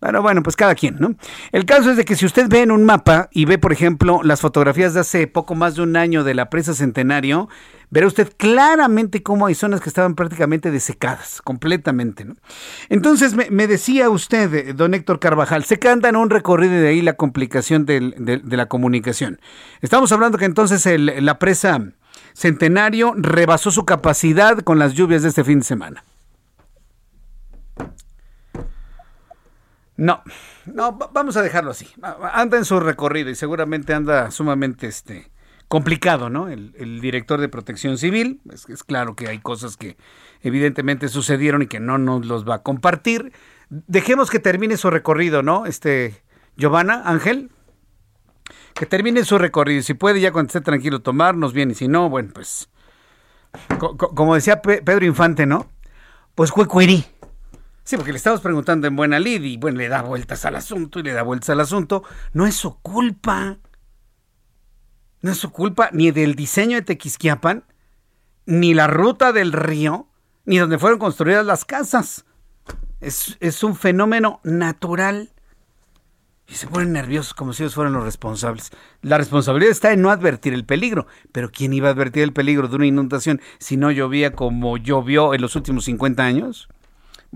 Pero bueno, pues cada quien, ¿no? El caso es de que si usted ve en un mapa y ve, por ejemplo, las fotografías de hace poco más de un año de la presa Centenario, verá usted claramente cómo hay zonas que estaban prácticamente desecadas, completamente, ¿no? Entonces me, decía usted, don Héctor Carvajal, se anda en un recorrido de ahí la complicación de, la comunicación. Estamos hablando que entonces la presa Centenario rebasó su capacidad con las lluvias de este fin de semana. No, no, vamos a dejarlo así. Anda en su recorrido y seguramente anda sumamente este, complicado, ¿no? El, director de protección civil, es, es, claro que hay cosas que evidentemente sucedieron y que no nos los va a compartir. Dejemos que termine su recorrido, ¿no? Este, Giovanna, Ángel, que termine su recorrido. Si puede ya cuando esté tranquilo tomarnos bien y si no, bueno, pues, como decía Pedro Infante, ¿no? Pues cuecuirí. Sí, porque le estamos preguntando en buena lid y bueno, le da vueltas al asunto y le da vueltas al asunto. No es su culpa. No es su culpa ni del diseño de Tequisquiapan, ni la ruta del río, ni donde fueron construidas las casas. Es, es un fenómeno natural. Y se ponen nerviosos como si ellos fueran los responsables. La responsabilidad está en no advertir el peligro. Pero ¿quién iba a advertir el peligro de una inundación si no llovía como llovió en los últimos 50 años?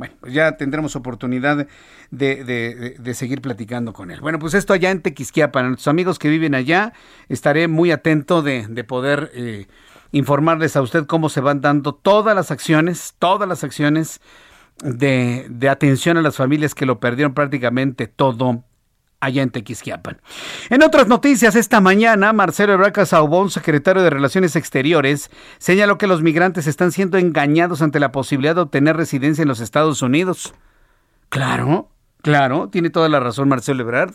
Bueno, pues ya tendremos oportunidad de, seguir platicando con él. Bueno, pues esto allá en Tequisquiapan. A nuestros amigos que viven allá, estaré muy atento de, poder eh, informarles a usted cómo se van dando todas las acciones, todas las acciones de, de atención a las familias que lo perdieron prácticamente todo allá en Tequisquiapan. En otras noticias, esta mañana, Marcelo Ebrard Saubón, secretario de Relaciones Exteriores, señaló que los migrantes están siendo engañados ante la posibilidad de obtener residencia en los Estados Unidos. Claro, claro, tiene toda la razón Marcelo Ebrard.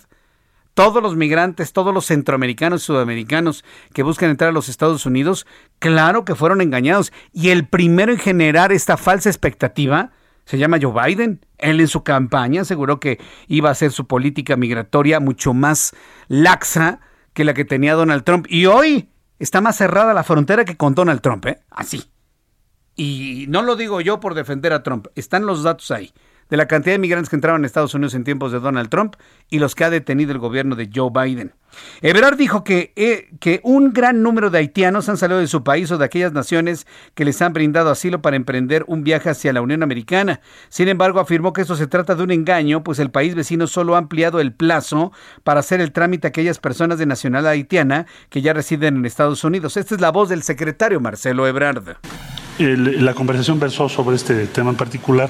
Todos los migrantes, todos los centroamericanos y sudamericanos que buscan entrar a los Estados Unidos, claro que fueron engañados. Y el primero en generar esta falsa expectativa se llama Joe Biden. Él en su campaña aseguró que iba a hacer su política migratoria mucho más laxa que la que tenía Donald Trump. Y hoy está más cerrada la frontera que con Donald Trump, ¿eh? Así. Y no lo digo yo por defender a Trump, están los datos ahí de la cantidad de migrantes que entraron a Estados Unidos en tiempos de Donald Trump y los que ha detenido el gobierno de Joe Biden. Ebrard dijo que, eh, que un gran número de haitianos han salido de su país o de aquellas naciones que les han brindado asilo para emprender un viaje hacia la Unión Americana. Sin embargo, afirmó que esto se trata de un engaño, pues el país vecino solo ha ampliado el plazo para hacer el trámite a aquellas personas de nacionalidad haitiana que ya residen en Estados Unidos. Esta es la voz del secretario Marcelo Ebrard. la conversación versó sobre este tema en particular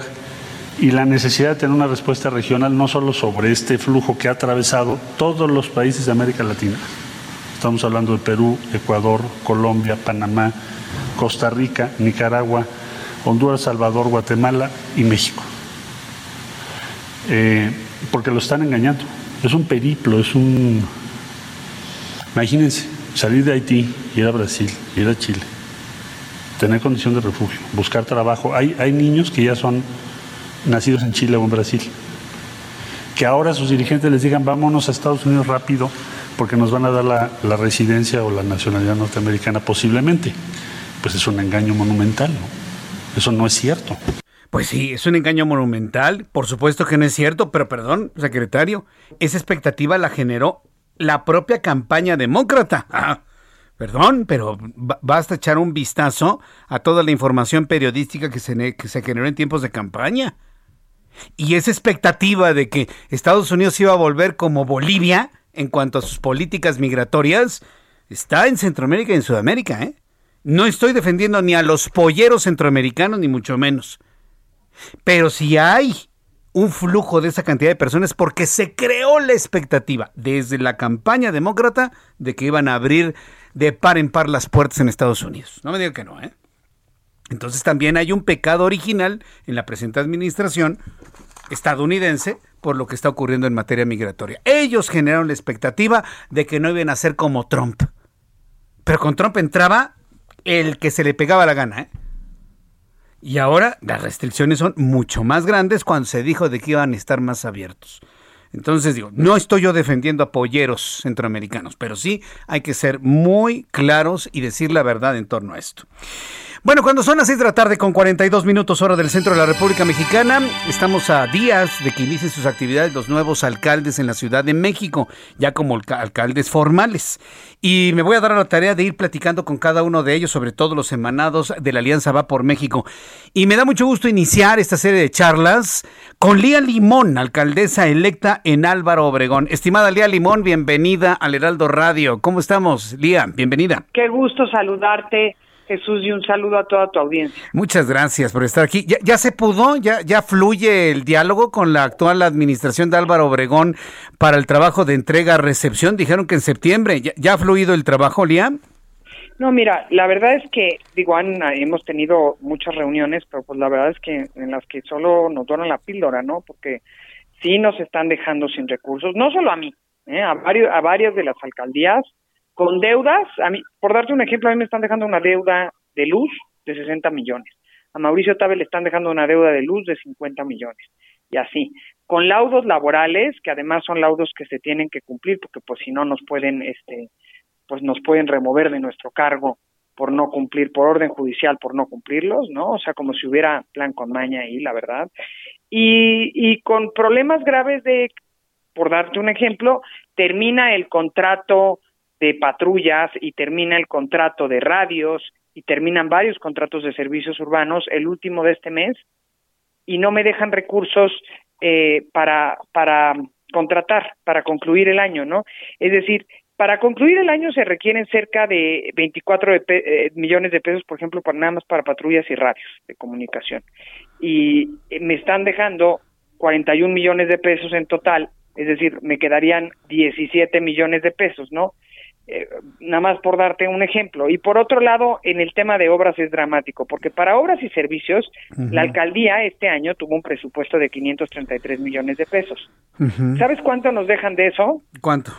y la necesidad de tener una respuesta regional no solo sobre este flujo que ha atravesado todos los países de América Latina. Estamos hablando de Perú, Ecuador, Colombia, Panamá, Costa Rica, Nicaragua, Honduras, Salvador, Guatemala y México. Eh, porque lo están engañando. Es un periplo, es un... Imagínense, salir de Haití, ir a Brasil, ir a Chile, tener condición de refugio, buscar trabajo. Hay, hay niños que ya son nacidos en Chile o en Brasil. Que ahora sus dirigentes les digan vámonos a Estados Unidos rápido porque nos van a dar la, residencia o la nacionalidad norteamericana posiblemente. Pues es un engaño monumental, ¿no? Eso no es cierto. Pues sí, es un engaño monumental. Por supuesto que no es cierto, pero perdón, secretario, esa expectativa la generó la propia campaña demócrata. Ah, perdón, pero basta echar un vistazo a toda la información periodística que se, que se generó en tiempos de campaña. Y esa expectativa de que Estados Unidos iba a volver como Bolivia en cuanto a sus políticas migratorias está en Centroamérica y en Sudamérica. ¿eh? No estoy defendiendo ni a los polleros centroamericanos, ni mucho menos. Pero si hay un flujo de esa cantidad de personas porque se creó la expectativa desde la campaña demócrata de que iban a abrir de par en par las puertas en Estados Unidos. No me diga que no, ¿eh? Entonces también hay un pecado original en la presente administración estadounidense por lo que está ocurriendo en materia migratoria. Ellos generaron la expectativa de que no iban a ser como Trump. Pero con Trump entraba el que se le pegaba la gana. ¿eh? Y ahora las restricciones son mucho más grandes cuando se dijo de que iban a estar más abiertos. Entonces digo, no estoy yo defendiendo a polleros centroamericanos, pero sí hay que ser muy claros y decir la verdad en torno a esto. Bueno, cuando son las 6 de la tarde con 42 minutos hora del centro de la República Mexicana, estamos a días de que inicien sus actividades los nuevos alcaldes en la Ciudad de México, ya como alcaldes formales. Y me voy a dar la tarea de ir platicando con cada uno de ellos, sobre todo los emanados de la Alianza Va por México. Y me da mucho gusto iniciar esta serie de charlas con Lía Limón, alcaldesa electa en Álvaro Obregón. Estimada Lía Limón, bienvenida al Heraldo Radio. ¿Cómo estamos, Lía? Bienvenida. Qué gusto saludarte Jesús, y un saludo a toda tu audiencia. Muchas gracias por estar aquí. ¿Ya, se pudo? ¿Ya, ¿Ya fluye el diálogo con la actual administración de Álvaro Obregón para el trabajo de entrega-recepción? Dijeron que en septiembre. ¿Ya, ha fluido el trabajo, Liam? No, mira, la verdad es que, digo, hemos tenido muchas reuniones, pero pues la verdad es que en las que solo nos donan la píldora, ¿no? Porque sí nos están dejando sin recursos, no solo a mí, ¿eh? a, varios, a varias de las alcaldías, con deudas, a mí, por darte un ejemplo, a mí me están dejando una deuda de luz de 60 millones. A Mauricio Tabe le están dejando una deuda de luz de 50 millones. Y así, con laudos laborales, que además son laudos que se tienen que cumplir, porque pues si no nos pueden, este, pues nos pueden remover de nuestro cargo por no cumplir, por orden judicial, por no cumplirlos, ¿no? O sea, como si hubiera plan con maña ahí, la verdad. Y, y con problemas graves de, por darte un ejemplo, termina el contrato de patrullas y termina el contrato de radios y terminan varios contratos de servicios urbanos, el último de este mes, y no me dejan recursos eh, para, para contratar, para concluir el año, ¿no? Es decir, para concluir el año se requieren cerca de 24 eh, millones de pesos, por ejemplo, para nada más para patrullas y radios de comunicación. Y eh, me están dejando 41 millones de pesos en total, es decir, me quedarían 17 millones de pesos, ¿no? Eh, nada más por darte un ejemplo. Y por otro lado, en el tema de obras es dramático, porque para obras y servicios, la alcaldía este año tuvo un presupuesto de 533 millones de pesos. ¿Sabes cuánto nos dejan de eso? ¿Cuánto?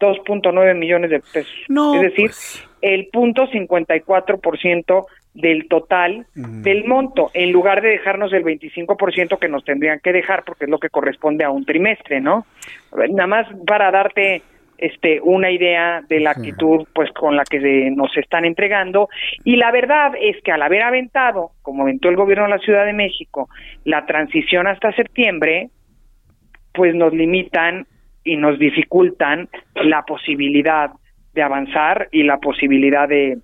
2.9 millones de pesos. No, es decir, pues. el punto 54% del total del monto, en lugar de dejarnos el 25% que nos tendrían que dejar, porque es lo que corresponde a un trimestre, ¿no? Nada más para darte este una idea de la actitud pues con la que nos están entregando. Y la verdad es que al haber aventado como aventó el gobierno de la Ciudad de México la transición hasta septiembre pues nos limitan y nos dificultan la posibilidad de avanzar y la posibilidad de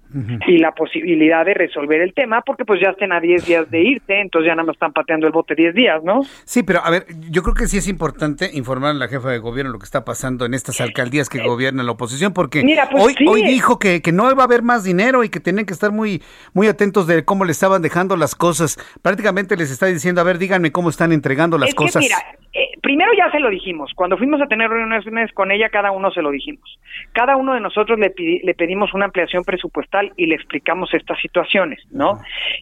y la posibilidad de resolver el tema porque pues ya estén a 10 días de irte, entonces ya nada más están pateando el bote 10 días, ¿no? Sí, pero a ver, yo creo que sí es importante informar a la jefa de gobierno lo que está pasando en estas alcaldías que gobiernan la oposición porque Mira, pues hoy sí. hoy dijo que, que no va a haber más dinero y que tienen que estar muy muy atentos de cómo le estaban dejando las cosas. Prácticamente les está diciendo, a ver, díganme cómo están entregando las es cosas. que mira, eh, primero ya se lo dijimos, cuando fuimos a tener reuniones con ella, cada uno se lo dijimos. Cada uno de nosotros le, pidi- le pedimos una ampliación presupuestal y le explicamos estas situaciones, ¿no?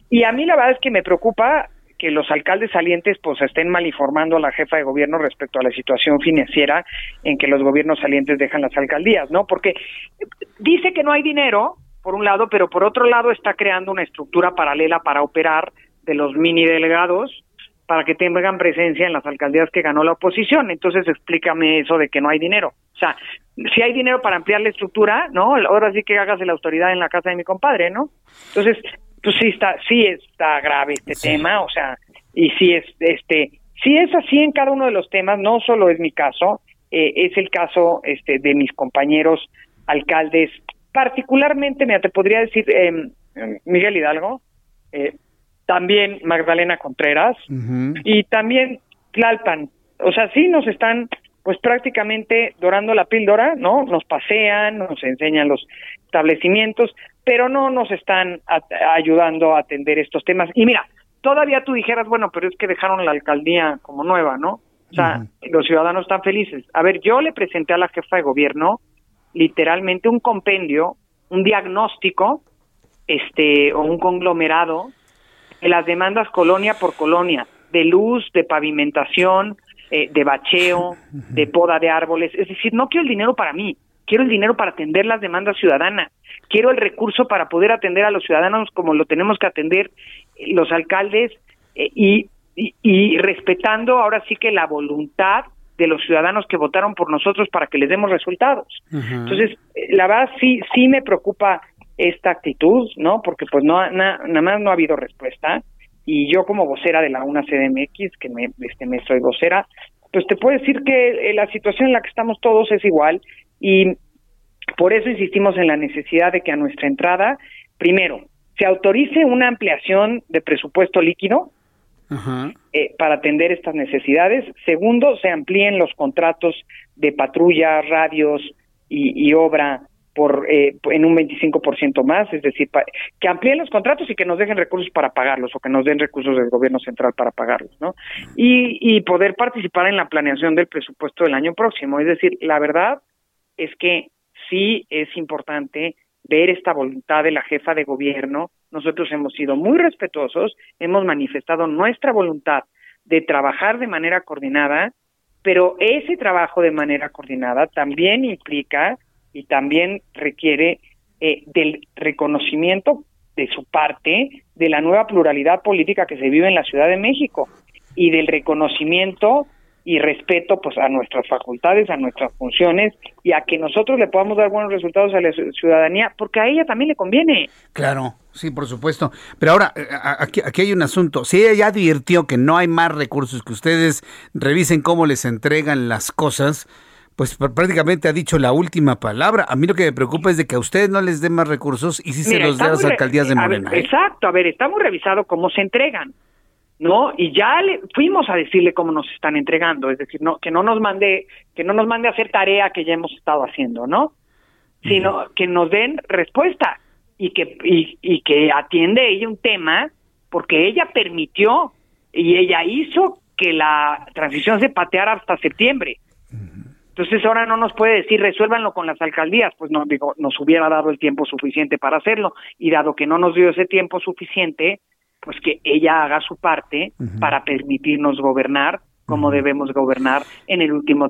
Y a mí la verdad es que me preocupa que los alcaldes salientes pues estén mal informando a la jefa de gobierno respecto a la situación financiera en que los gobiernos salientes dejan las alcaldías, ¿no? Porque dice que no hay dinero, por un lado, pero por otro lado está creando una estructura paralela para operar de los mini delegados para que tengan presencia en las alcaldías que ganó la oposición. Entonces, explícame eso de que no hay dinero. O sea, si hay dinero para ampliar la estructura, ¿no? Ahora sí que hagas la autoridad en la casa de mi compadre, ¿no? Entonces, pues sí está, sí está grave este tema, o sea, y sí es, este, sí es así en cada uno de los temas, no solo es mi caso, eh, es el caso, este, de mis compañeros alcaldes, particularmente, mira, te podría decir, eh, Miguel Hidalgo, eh, también Magdalena Contreras, y también Tlalpan. O sea, sí nos están pues prácticamente dorando la píldora, ¿no? Nos pasean, nos enseñan los establecimientos, pero no nos están a- ayudando a atender estos temas. Y mira, todavía tú dijeras, bueno, pero es que dejaron la alcaldía como nueva, ¿no? O sea, los ciudadanos están felices. A ver, yo le presenté a la jefa de gobierno literalmente un compendio, un diagnóstico, este, o un conglomerado de las demandas colonia por colonia, de luz, de pavimentación, eh, de bacheo, de poda de árboles. Es decir, no quiero el dinero para mí, quiero el dinero para atender las demandas ciudadanas, quiero el recurso para poder atender a los ciudadanos como lo tenemos que atender eh, los alcaldes eh, y, y, y respetando ahora sí que la voluntad de los ciudadanos que votaron por nosotros para que les demos resultados. Entonces, eh, la verdad sí, sí me preocupa esta actitud, ¿no? Porque pues no, ha- na- nada más no ha habido respuesta. Y yo como vocera de la UNA CDMX, que me, este mes soy vocera, pues te puedo decir que eh, la situación en la que estamos todos es igual y por eso insistimos en la necesidad de que a nuestra entrada, primero, se autorice una ampliación de presupuesto líquido, eh, para atender estas necesidades. Segundo, se amplíen los contratos de patrulla, radios y, y obra por eh, en un 25% más, es decir, pa- que amplíen los contratos y que nos dejen recursos para pagarlos o que nos den recursos del gobierno central para pagarlos, ¿no? Y, y poder participar en la planeación del presupuesto del año próximo. Es decir, la verdad es que sí es importante ver esta voluntad de la jefa de gobierno. Nosotros hemos sido muy respetuosos, hemos manifestado nuestra voluntad de trabajar de manera coordinada, pero ese trabajo de manera coordinada también implica y también requiere eh, del reconocimiento de su parte de la nueva pluralidad política que se vive en la Ciudad de México y del reconocimiento y respeto pues a nuestras facultades, a nuestras funciones y a que nosotros le podamos dar buenos resultados a la ciudadanía, porque a ella también le conviene. Claro, sí, por supuesto. Pero ahora, eh, aquí, aquí hay un asunto. Si ella ya advirtió que no hay más recursos, que ustedes revisen cómo les entregan las cosas, pues prácticamente ha dicho la última palabra. A mí lo que me preocupa es de que a ustedes no les den más recursos y si se los dé a las alcaldías de Morena. ¿eh? exacto, a ver, estamos revisando cómo se entregan. ¿no? Y ya le, fuimos a decirle cómo nos están entregando, es decir, no que no nos mande que no nos mande a hacer tarea que ya hemos estado haciendo, ¿no? Sino que nos den respuesta y que y, y que atiende ella un tema porque ella permitió y ella hizo que la transición se pateara hasta septiembre. Entonces ahora no nos puede decir resuélvanlo con las alcaldías, pues no digo, nos hubiera dado el tiempo suficiente para hacerlo y dado que no nos dio ese tiempo suficiente, pues que ella haga su parte para permitirnos gobernar como debemos gobernar en el último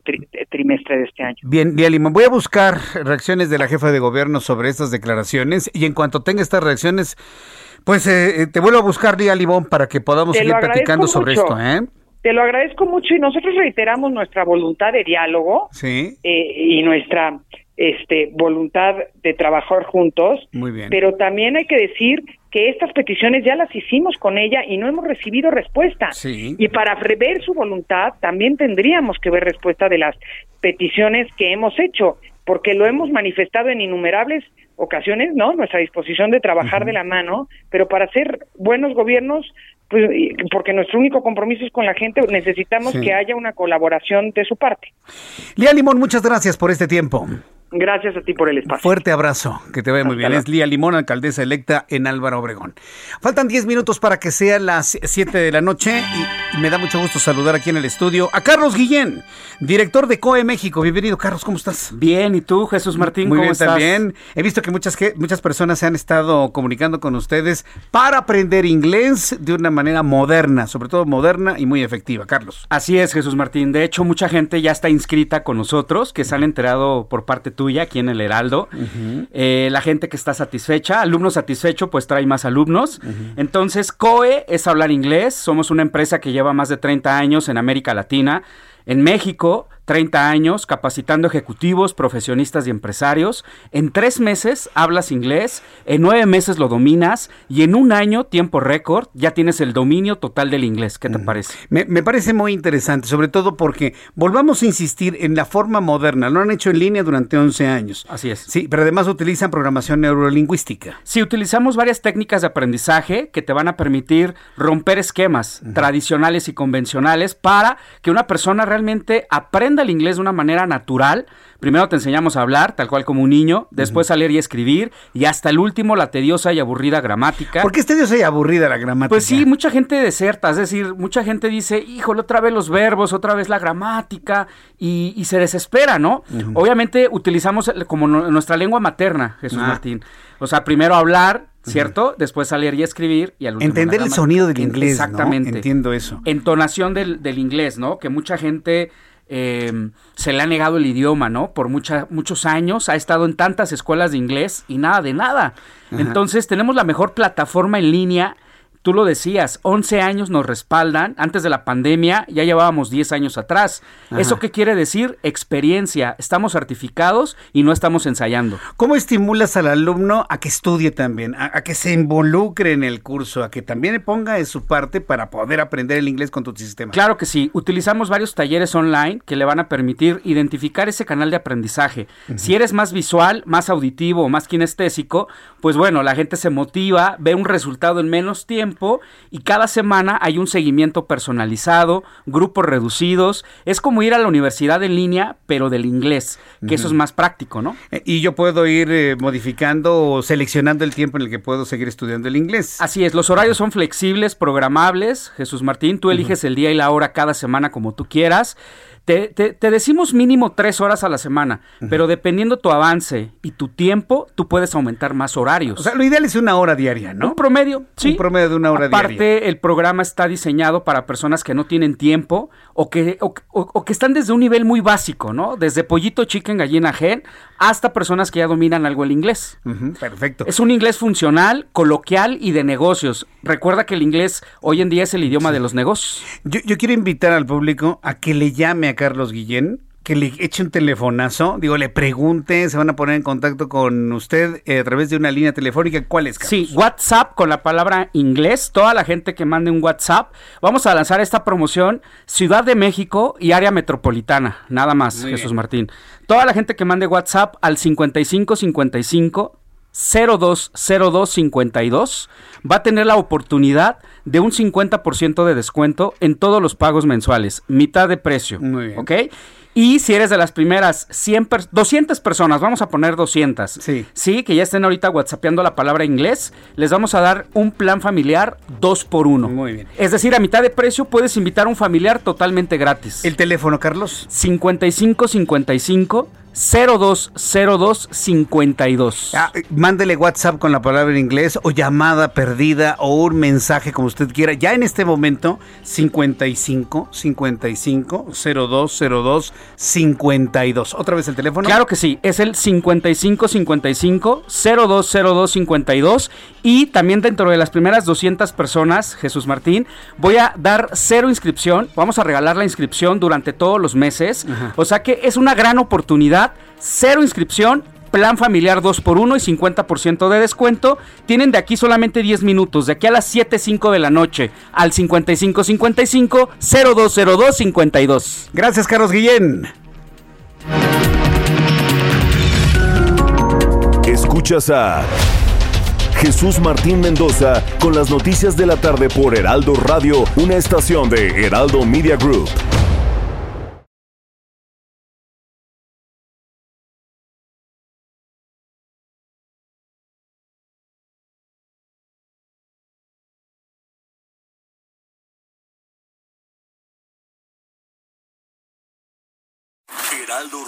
trimestre de este año. Bien, Lía Limón, voy a buscar reacciones de la jefa de gobierno sobre estas declaraciones y en cuanto tenga estas reacciones, pues eh, eh, te vuelvo a buscar, Lía Limón, para que podamos seguir platicando sobre esto. ¿eh? Te lo agradezco mucho y nosotros reiteramos nuestra voluntad de diálogo sí. y nuestra este, voluntad de trabajar juntos. Muy bien. Pero también hay que decir que estas peticiones ya las hicimos con ella y no hemos recibido respuesta. Y para ver su voluntad también tendríamos que ver respuesta de las peticiones que hemos hecho, porque lo hemos manifestado en innumerables ocasiones, ¿no? Nuestra disposición de trabajar de la mano, pero para ser buenos gobiernos, pues, porque nuestro único compromiso es con la gente, necesitamos que haya una colaboración de su parte. Lía Limón, muchas gracias por este tiempo. Gracias a ti por el espacio. Fuerte abrazo, que te vaya muy bien. Es Lía Limón, alcaldesa electa en Álvaro Obregón. Faltan 10 minutos para que sean las 7 de la noche y, me da mucho gusto saludar aquí en el estudio a Carlos Guillén, director de COE México. Bienvenido, Carlos, ¿cómo estás? Bien, ¿y tú, Jesús Martín? Muy ¿cómo bien, también. He visto que muchas, muchas personas se han estado comunicando con ustedes para aprender inglés de una manera moderna, sobre todo moderna y muy efectiva. Carlos. Así es, Jesús Martín. De hecho, mucha gente ya está inscrita con nosotros, que se han enterado por parte tuya aquí en el Heraldo. Eh, la gente que está satisfecha, alumno satisfecho, pues trae más alumnos. Entonces, COE es hablar inglés. Somos una empresa que lleva más de 30 años en América Latina. En México 30 años capacitando ejecutivos, profesionistas y empresarios. En tres meses hablas inglés, en nueve meses lo dominas y en un año, tiempo récord, ya tienes el dominio total del inglés. ¿Qué te parece? Me, parece muy interesante, sobre todo porque volvamos a insistir en la forma moderna. Lo han hecho en línea durante 11 años. Así es. Sí, pero además utilizan programación neurolingüística. Sí, utilizamos varias técnicas de aprendizaje que te van a permitir romper esquemas tradicionales y convencionales para que una persona realmente aprenda el inglés de una manera natural. Primero te enseñamos a hablar, tal cual como un niño, después a leer y escribir, y hasta el último la tediosa y aburrida gramática. ¿Por qué es tediosa y aburrida la gramática? Pues sí, mucha gente deserta, es decir, mucha gente dice, híjole, otra vez los verbos, otra vez la gramática, y, se desespera, ¿no? Obviamente utilizamos como nuestra lengua materna, Jesús ah. Martín. O sea, primero hablar, ¿cierto? Después a leer y escribir y al último Entender el sonido del inglés. Exactamente. Entiendo eso. Entonación del, del inglés, ¿no? Que mucha gente eh, se le ha negado el idioma, ¿no? Por muchos años, ha estado en tantas escuelas de inglés y nada de nada. Entonces tenemos la mejor plataforma en línea tú lo decías, 11 años nos respaldan. Antes de la pandemia ya llevábamos 10 años atrás. ¿Eso qué quiere decir? Experiencia. Estamos certificados y no estamos ensayando. ¿Cómo estimulas al alumno a que estudie también, a, que se involucre en el curso, a que también ponga de su parte para poder aprender el inglés con tu sistema? Claro que sí. Utilizamos varios talleres online que le van a permitir identificar ese canal de aprendizaje. Si eres más visual, más auditivo, más kinestésico, pues bueno, la gente se motiva, ve un resultado en menos tiempo y cada semana hay un seguimiento personalizado, grupos reducidos. Es como ir a la universidad en línea, pero del inglés, que eso es más práctico, ¿no? Eh, y yo puedo ir eh, modificando o seleccionando el tiempo en el que puedo seguir estudiando el inglés. Así es, los horarios son flexibles, programables. Jesús Martín, tú eliges el día y la hora cada semana como tú quieras. Te, te, decimos mínimo tres horas a la semana, pero dependiendo tu avance y tu tiempo, tú puedes aumentar más horarios. O sea, lo ideal es una hora diaria, ¿no? Un promedio, sí. Un promedio de una hora diaria. Aparte, el programa está diseñado para personas que no tienen tiempo o que, o, que están desde un nivel muy básico, ¿no? Desde pollito, chicken, gallina, gen, hasta personas que ya dominan algo el inglés. perfecto. Es un inglés funcional, coloquial y de negocios. Recuerda que el inglés hoy en día es el idioma de los negocios. Yo, yo quiero invitar al público a que le llame a Carlos Guillén, que le eche un telefonazo, digo, le pregunte, se van a poner en contacto con usted eh, a través de una línea telefónica. ¿Cuál es? Carlos? Sí, WhatsApp con la palabra inglés, toda la gente que mande un WhatsApp. Vamos a lanzar esta promoción Ciudad de México y área metropolitana, nada más, Jesús Martín. Toda la gente que mande WhatsApp al 5555 020252 va a tener la oportunidad de un 50% de descuento en todos los pagos mensuales, mitad de precio. Muy bien. ¿Ok? Y si eres de las primeras 100 200 personas, vamos a poner 200, sí. sí, que ya estén ahorita whatsappeando la palabra inglés, les vamos a dar un plan familiar 2 por 1 Muy bien. Es decir, a mitad de precio puedes invitar a un familiar totalmente gratis. ¿El teléfono, Carlos? 5555 020252. Ah, mándele WhatsApp con la palabra en inglés o llamada perdida o un mensaje como usted quiera. Ya en este momento 55 55 0202 52. Otra vez el teléfono. Claro que sí, es el 55 55 0202 52 y también dentro de las primeras 200 personas, Jesús Martín, voy a dar cero inscripción, vamos a regalar la inscripción durante todos los meses. O sea que es una gran oportunidad cero inscripción, plan familiar 2 por 1 y 50% de descuento. Tienen de aquí solamente 10 minutos, de aquí a las 7.05 de la noche al 5555 0202 52. Gracias, Carlos Guillén. Escuchas a Jesús Martín Mendoza con las noticias de la tarde por Heraldo Radio, una estación de Heraldo Media Group.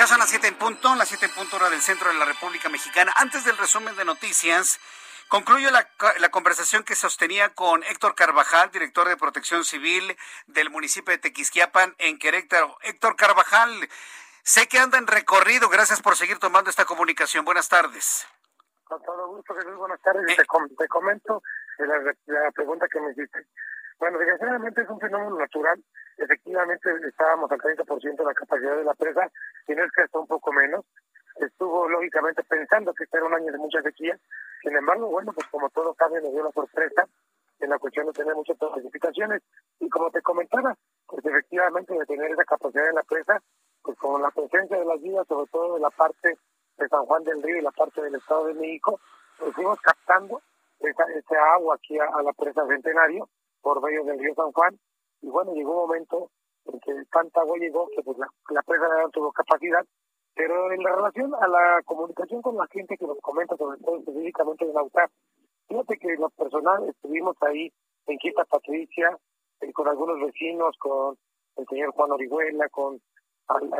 Ya son las 7 en punto, las 7 en punto hora del centro de la República Mexicana. Antes del resumen de noticias, concluyo la, la, conversación que sostenía con Héctor Carvajal, director de Protección Civil del municipio de Tequisquiapan, en Querétaro. Héctor Carvajal, sé que anda en recorrido. Gracias por seguir tomando esta comunicación. Buenas tardes. Con todo gusto, Jesús. Buenas tardes. Eh. Te, comento la, la pregunta que me hiciste. Bueno, desgraciadamente es un fenómeno natural. Efectivamente, estábamos al 30% de la capacidad de la presa, y no es que hasta un poco menos. Estuvo, lógicamente, pensando que este era un año de mucha sequía. Sin embargo, bueno, pues como todo cambio, nos dio la sorpresa en la cuestión de tener muchas precipitaciones. Y como te comentaba, pues efectivamente, de tener esa capacidad en la presa, pues con la presencia de las vías, sobre todo de la parte de San Juan del Río y la parte del Estado de México, pues fuimos captando esa, esa agua aquí a la presa Centenario por medio del río San Juan. Y bueno, llegó un momento en que tanta agua llegó que pues la, la presa no tuvo capacidad. Pero en la relación a la comunicación con la gente que nos comenta, sobre todo específicamente en UTAP, fíjate que los personales estuvimos ahí en Quinta Patricia, eh, con algunos vecinos, con el señor Juan Orihuela, con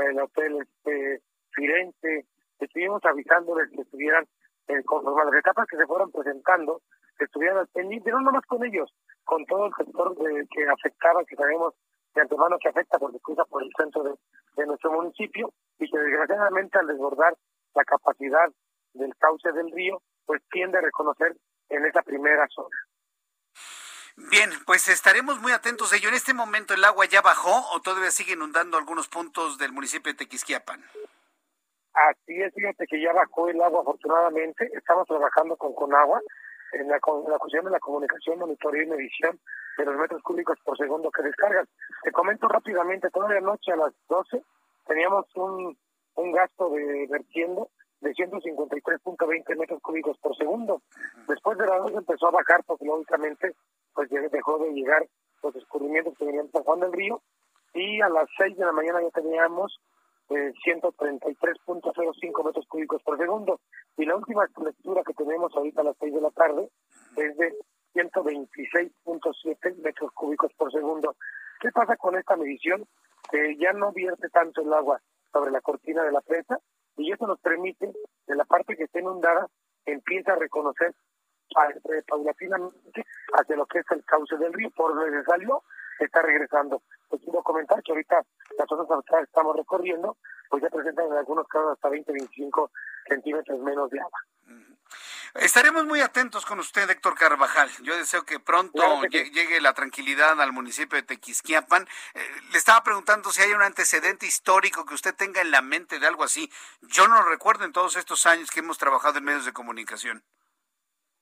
el hotel este, Firenze, estuvimos avisándoles que estuvieran eh, con las etapas que se fueron presentando, que estuvieran pendientes, no nomás con ellos, con todo el sector que afectaba, que sabemos de antemano que afecta porque cruza por el centro de, nuestro municipio y que desgraciadamente al desbordar la capacidad del cauce del río, pues tiende a reconocer en esa primera zona. Bien, pues estaremos muy atentos de ello. ¿En este momento el agua ya bajó o todavía sigue inundando algunos puntos del municipio de Tequisquiapan? Así es, fíjate que ya bajó el agua afortunadamente. Estamos trabajando con Conagua en la, la cuestión de la comunicación, monitoreo y medición de los metros cúbicos por segundo que descargan. Te comento rápidamente, toda la noche a las 12 teníamos un, un gasto de vertiendo de 153.20 metros cúbicos por segundo. Después de la noche empezó a bajar porque lógicamente pues dejó de llegar los descubrimientos que venían pasando el río y a las 6 de la mañana ya teníamos eh, 133.05 metros cúbicos por segundo y la última lectura que tenemos ahorita a las 6 de la tarde es de 126.7 metros cúbicos por segundo. ¿Qué pasa con esta medición? Ya no vierte tanto el agua sobre la cortina de la presa y eso nos permite, de la parte que está inundada, empieza a reconocer eh, paulatinamente hacia lo que es el cauce del río, por donde salió, está regresando. Pues quiero comentar que ahorita las zonas que estamos recorriendo, pues ya presentan en algunos casos hasta 20-25 centímetros menos de agua. Estaremos muy atentos con usted, Héctor Carvajal. Yo deseo que pronto llegue la tranquilidad al municipio de Tequisquiapan. Eh, le estaba preguntando si hay un antecedente histórico que usted tenga en la mente de algo así. Yo no lo recuerdo en todos estos años que hemos trabajado en medios de comunicación.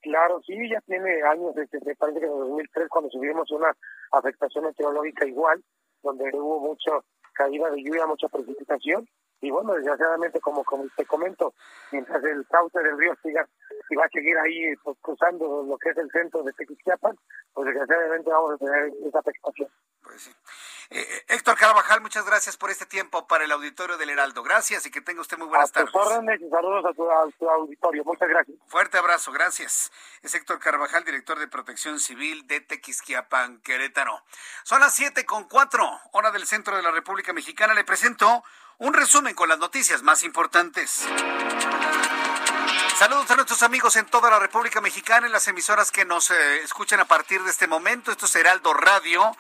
Claro, sí, ya tiene años, desde, me parece que en 2003 cuando subimos una afectación meteorológica igual, donde hubo mucha caída de lluvia, mucha precipitación, y bueno, desgraciadamente, como, como te comento, mientras el cauce del río siga y va a seguir ahí pues, cruzando lo que es el centro de Tequisquiapan, pues desgraciadamente vamos a tener esa afectación. Pues sí. Eh, eh, Héctor Carvajal, muchas gracias por este tiempo para el auditorio del Heraldo. Gracias y que tenga usted muy buenas tardes. órdenes y saludos a tu, a tu, auditorio. Muchas gracias. Fuerte abrazo, gracias. Es Héctor Carvajal, director de Protección Civil de Tequisquiapan, Querétaro. Son las siete con cuatro, hora del centro de la República Mexicana. Le presento un resumen con las noticias más importantes. Saludos a nuestros amigos en toda la República Mexicana, en las emisoras que nos eh, escuchan a partir de este momento. Esto es Heraldo Radio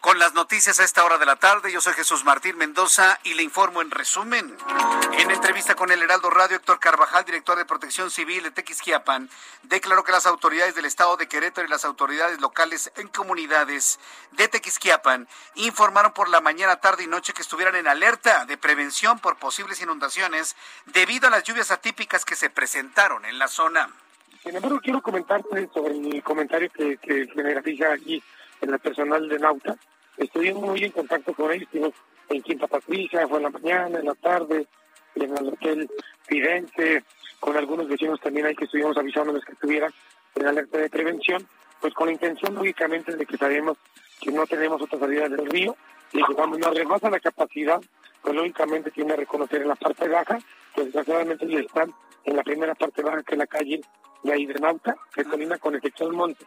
con las noticias a esta hora de la tarde. Yo soy Jesús Martín Mendoza y le informo en resumen. En entrevista con el Heraldo Radio, Héctor Carvajal, director de Protección Civil de Tequisquiapan, declaró que las autoridades del Estado de Querétaro y las autoridades locales en comunidades de Tequisquiapan informaron por la mañana, tarde y noche que estuvieran en alerta de prevención por posibles inundaciones debido a las lluvias atípicas que se presentaron en la zona. Sin embargo, quiero comentarte sobre el comentario que, que me aquí en el personal de Nauta. Estuvimos muy en contacto con ellos, en Quinta Patricia, fue en la mañana, en la tarde, en el hotel Firenze, con algunos vecinos también hay que estuvimos avisándoles que estuvieran en alerta de prevención, pues con la intención lógicamente de que sabemos que no tenemos otra salida del río y que cuando nos rebasa la capacidad, pues lógicamente tiene que reconocer en la parte baja, pues desgraciadamente están en la primera parte baja que es la calle de ahí Nauta, que termina con el del Montes.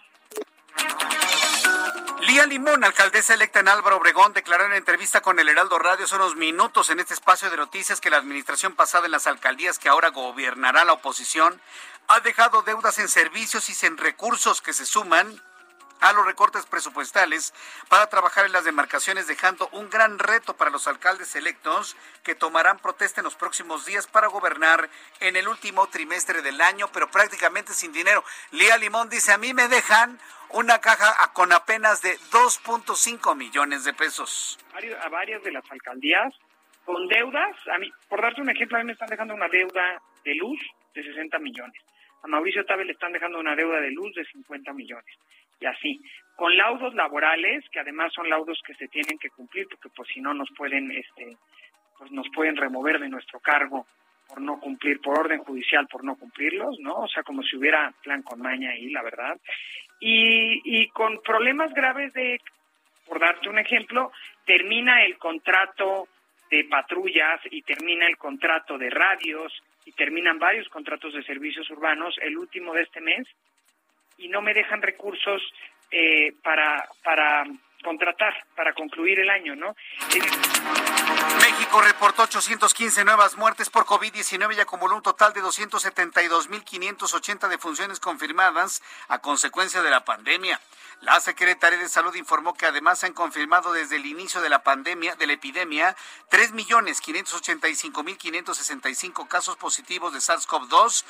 Lía Limón, alcaldesa electa en Álvaro Obregón, declaró en entrevista con el Heraldo Radio hace unos minutos en este espacio de noticias que la administración pasada en las alcaldías que ahora gobernará la oposición ha dejado deudas en servicios y en recursos que se suman a los recortes presupuestales para trabajar en las demarcaciones, dejando un gran reto para los alcaldes electos que tomarán protesta en los próximos días para gobernar en el último trimestre del año, pero prácticamente sin dinero. Lía Limón dice, a mí me dejan una caja con apenas de 2.5 millones de pesos. A varias de las alcaldías con deudas, a mí, por darte un ejemplo, a mí me están dejando una deuda de luz de 60 millones. A Mauricio Tabe le están dejando una deuda de luz de 50 millones. Y así, con laudos laborales, que además son laudos que se tienen que cumplir, porque pues si no nos pueden, este, pues nos pueden remover de nuestro cargo por no cumplir, por orden judicial por no cumplirlos, ¿no? O sea, como si hubiera plan con maña ahí, la verdad y, y con problemas graves de, por darte un ejemplo, termina el contrato de patrullas y termina el contrato de radios y terminan varios contratos de servicios urbanos el último de este mes y no me dejan recursos eh, para, para contratar para concluir el año, ¿no? México reportó 815 nuevas muertes por COVID-19 y acumuló un total de 272.580 defunciones confirmadas a consecuencia de la pandemia. La Secretaría de Salud informó que además se han confirmado desde el inicio de la pandemia, de la epidemia, 3.585.565 casos positivos de SARS-CoV-2,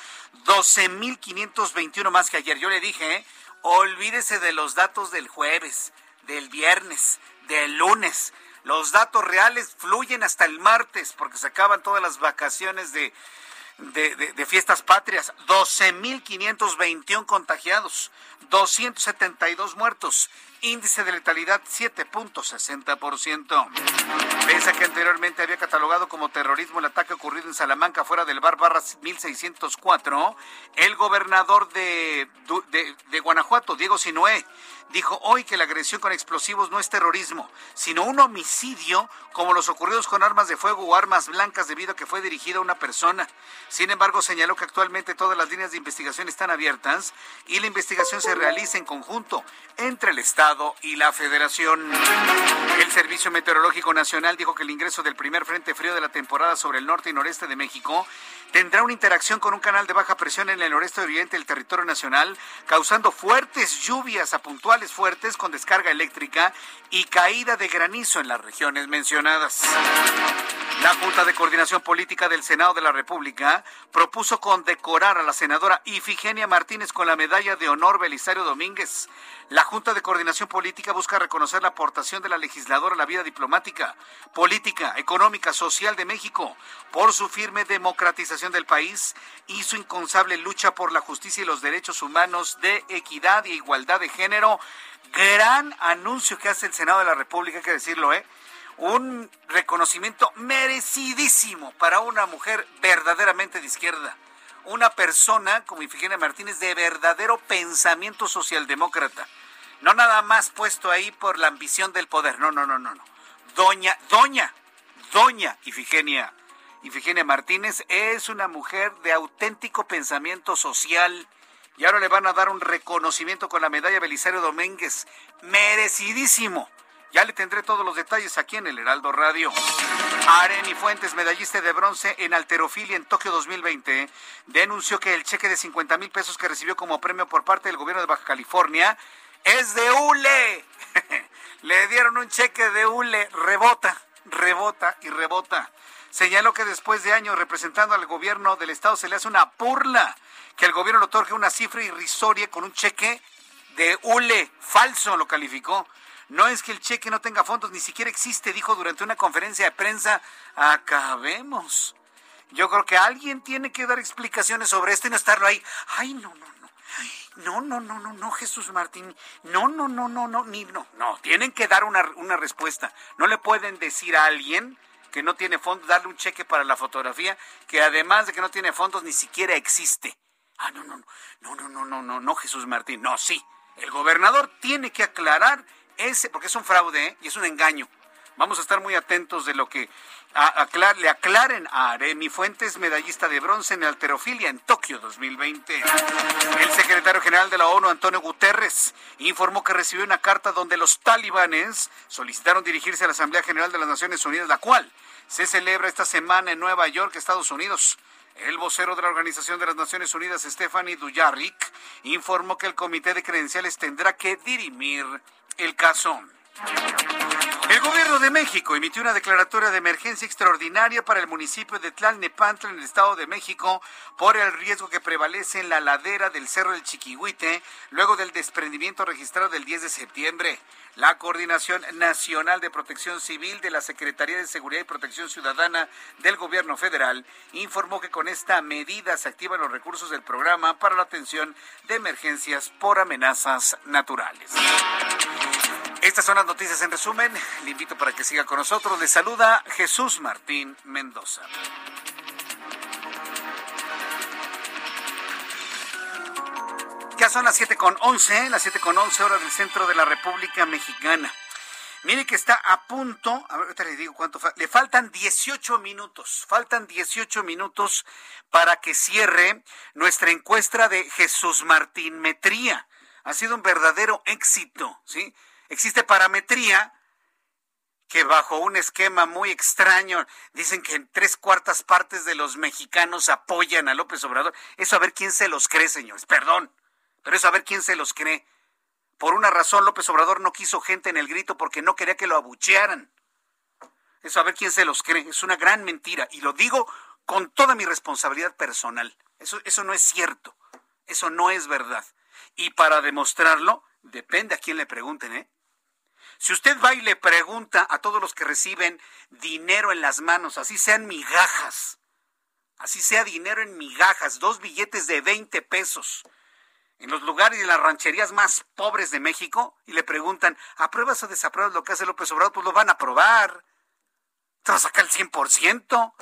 12.521 más que ayer. Yo le dije, ¿eh? olvídese de los datos del jueves del viernes, del lunes. Los datos reales fluyen hasta el martes porque se acaban todas las vacaciones de de, de, fiestas patrias, 12.521 contagiados, 272 muertos, índice de letalidad 7.60%. Pese a que anteriormente había catalogado como terrorismo el ataque ocurrido en Salamanca fuera del bar Barras 1604, el gobernador de, de, Guanajuato, Diego Sinué, dijo hoy que la agresión con explosivos no es terrorismo, sino un homicidio como los ocurridos con armas de fuego o armas blancas debido a que fue dirigido a una persona. Sin embargo, señaló que actualmente todas las líneas de investigación están abiertas y la investigación se realiza en conjunto entre el Estado y la Federación. El Servicio Meteorológico Nacional dijo que el ingreso del primer frente frío de la temporada sobre el norte y noreste de México tendrá una interacción con un canal de baja presión en el noreste oriente del territorio nacional, causando fuertes lluvias a puntuales fuertes con descarga eléctrica y caída de granizo en las regiones mencionadas. La Junta de Coordinación Política del Senado de la República propuso condecorar a la senadora Ifigenia Martínez con la medalla de honor Belisario Domínguez. La Junta de Coordinación Política busca reconocer la aportación de la legisladora a la vida diplomática, política, económica, social de México por su firme democratización del país y su incansable lucha por la justicia y los derechos humanos de equidad e igualdad de género. Gran anuncio que hace el Senado de la República, hay que decirlo, ¿eh? un reconocimiento merecidísimo para una mujer verdaderamente de izquierda. Una persona como Ifigenia Martínez de verdadero pensamiento socialdemócrata. No nada más puesto ahí por la ambición del poder. No, no, no, no, no. Doña, doña, doña Ifigenia. Ifigenia Martínez es una mujer de auténtico pensamiento social. Y ahora le van a dar un reconocimiento con la medalla Belisario Domínguez. Merecidísimo ya le tendré todos los detalles aquí en el Heraldo Radio. Areni Fuentes, medallista de bronce en alterofilia en Tokio 2020, denunció que el cheque de 50 mil pesos que recibió como premio por parte del gobierno de Baja California es de hule. le dieron un cheque de hule, rebota, rebota y rebota. Señaló que después de años representando al gobierno del estado se le hace una burla que el gobierno le otorgue una cifra irrisoria con un cheque de hule falso, lo calificó. No es que el cheque no tenga fondos, ni siquiera existe, dijo durante una conferencia de prensa. Acabemos. Yo creo que alguien tiene que dar explicaciones sobre esto y no estarlo ahí. Ay, no, no, no. No, no, no, no, no, Jesús Martín. No, no, no, no, no, ni no. No, tienen que dar una, una respuesta. No le pueden decir a alguien que no tiene fondos, darle un cheque para la fotografía, que además de que no tiene fondos, ni siquiera existe. Ah, no, no, no, no, no, no, no, no, Jesús Martín. No, sí. El gobernador tiene que aclarar ese, porque es un fraude ¿eh? y es un engaño. Vamos a estar muy atentos de lo que le aclaren a Aremi Fuentes, medallista de bronce en alterofilia en Tokio 2020. El secretario general de la ONU, Antonio Guterres, informó que recibió una carta donde los talibanes solicitaron dirigirse a la Asamblea General de las Naciones Unidas, la cual se celebra esta semana en Nueva York, Estados Unidos. El vocero de la Organización de las Naciones Unidas, Stephanie Dujarric, informó que el Comité de Credenciales tendrá que dirimir el caso. El gobierno de México emitió una declaratoria de emergencia extraordinaria para el municipio de Tlalnepantla en el Estado de México por el riesgo que prevalece en la ladera del Cerro del Chiquihuite luego del desprendimiento registrado del 10 de septiembre. La Coordinación Nacional de Protección Civil de la Secretaría de Seguridad y Protección Ciudadana del Gobierno Federal informó que con esta medida se activan los recursos del programa para la atención de emergencias por amenazas naturales. Estas son las noticias en resumen. Le invito para que siga con nosotros. Le saluda Jesús Martín Mendoza. Ya son las 7 con 11, las 7 con 11 horas del centro de la República Mexicana. Mire que está a punto, a ver, ahorita le digo cuánto falta, le faltan 18 minutos, faltan 18 minutos para que cierre nuestra encuesta de Jesús Martín Metría. Ha sido un verdadero éxito, ¿sí? Existe parametría que bajo un esquema muy extraño dicen que en tres cuartas partes de los mexicanos apoyan a López Obrador. Eso a ver quién se los cree, señores. Perdón, pero eso a ver quién se los cree. Por una razón López Obrador no quiso gente en el grito porque no quería que lo abuchearan. Eso a ver quién se los cree. Es una gran mentira. Y lo digo con toda mi responsabilidad personal. Eso, eso no es cierto. Eso no es verdad. Y para demostrarlo, depende a quién le pregunten, ¿eh? Si usted va y le pregunta a todos los que reciben dinero en las manos, así sean migajas, así sea dinero en migajas, dos billetes de 20 pesos, en los lugares y en las rancherías más pobres de México, y le preguntan, ¿apruebas o desapruebas lo que hace López Obrador? Pues lo van a aprobar. Te va a sacar el 100%.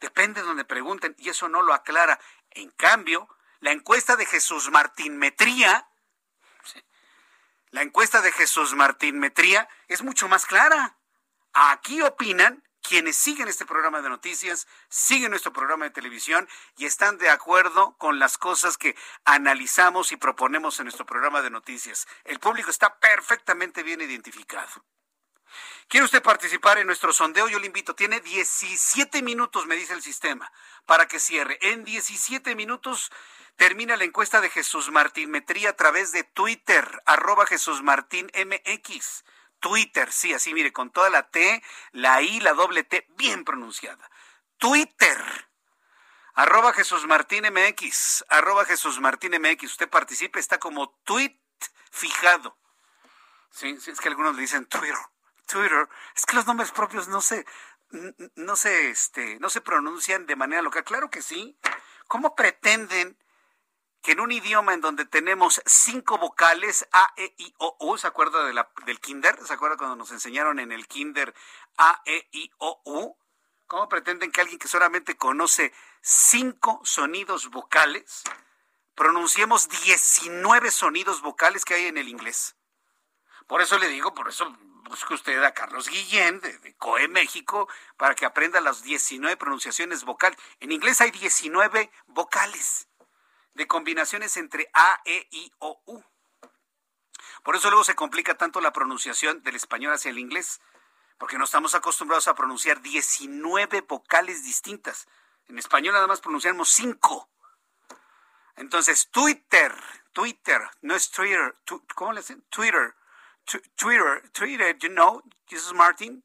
Depende de donde pregunten, y eso no lo aclara. En cambio, la encuesta de Jesús Martín Metría, la encuesta de Jesús Martín Metría es mucho más clara. Aquí opinan quienes siguen este programa de noticias, siguen nuestro programa de televisión y están de acuerdo con las cosas que analizamos y proponemos en nuestro programa de noticias. El público está perfectamente bien identificado. ¿Quiere usted participar en nuestro sondeo? Yo le invito. Tiene 17 minutos, me dice el sistema, para que cierre. En 17 minutos termina la encuesta de Jesús Martín Metría a través de Twitter, arroba Jesús Martín MX. Twitter, sí, así mire, con toda la T, la I, la doble T, bien pronunciada. Twitter. Arroba Jesús Martín MX, arroba Jesús Martín MX. Usted participe, está como tweet fijado. Sí, sí, es que algunos le dicen Twitter, Twitter. Es que los nombres propios no se, no se, este, no se pronuncian de manera local. Claro que sí. ¿Cómo pretenden que en un idioma en donde tenemos cinco vocales, A, E, I, O, U, ¿se acuerda del kinder? ¿Se acuerda cuando nos enseñaron en el kinder A, E, I, O, U? ¿Cómo pretenden que alguien que solamente conoce cinco sonidos vocales, pronunciemos 19 sonidos vocales que hay en el inglés? Por eso le digo, por eso busque usted a Carlos Guillén de, de, COE México para que aprenda las 19 pronunciaciones vocales. En inglés hay 19 vocales de combinaciones entre A, E, I, O, U. Por eso luego se complica tanto la pronunciación del español hacia el inglés, porque no estamos acostumbrados a pronunciar 19 vocales distintas. En español nada más pronunciamos 5. Entonces, Twitter, Twitter, no es Twitter, ¿cómo le dicen? Twitter, Twitter, Twitter, you know, Jesus Martin,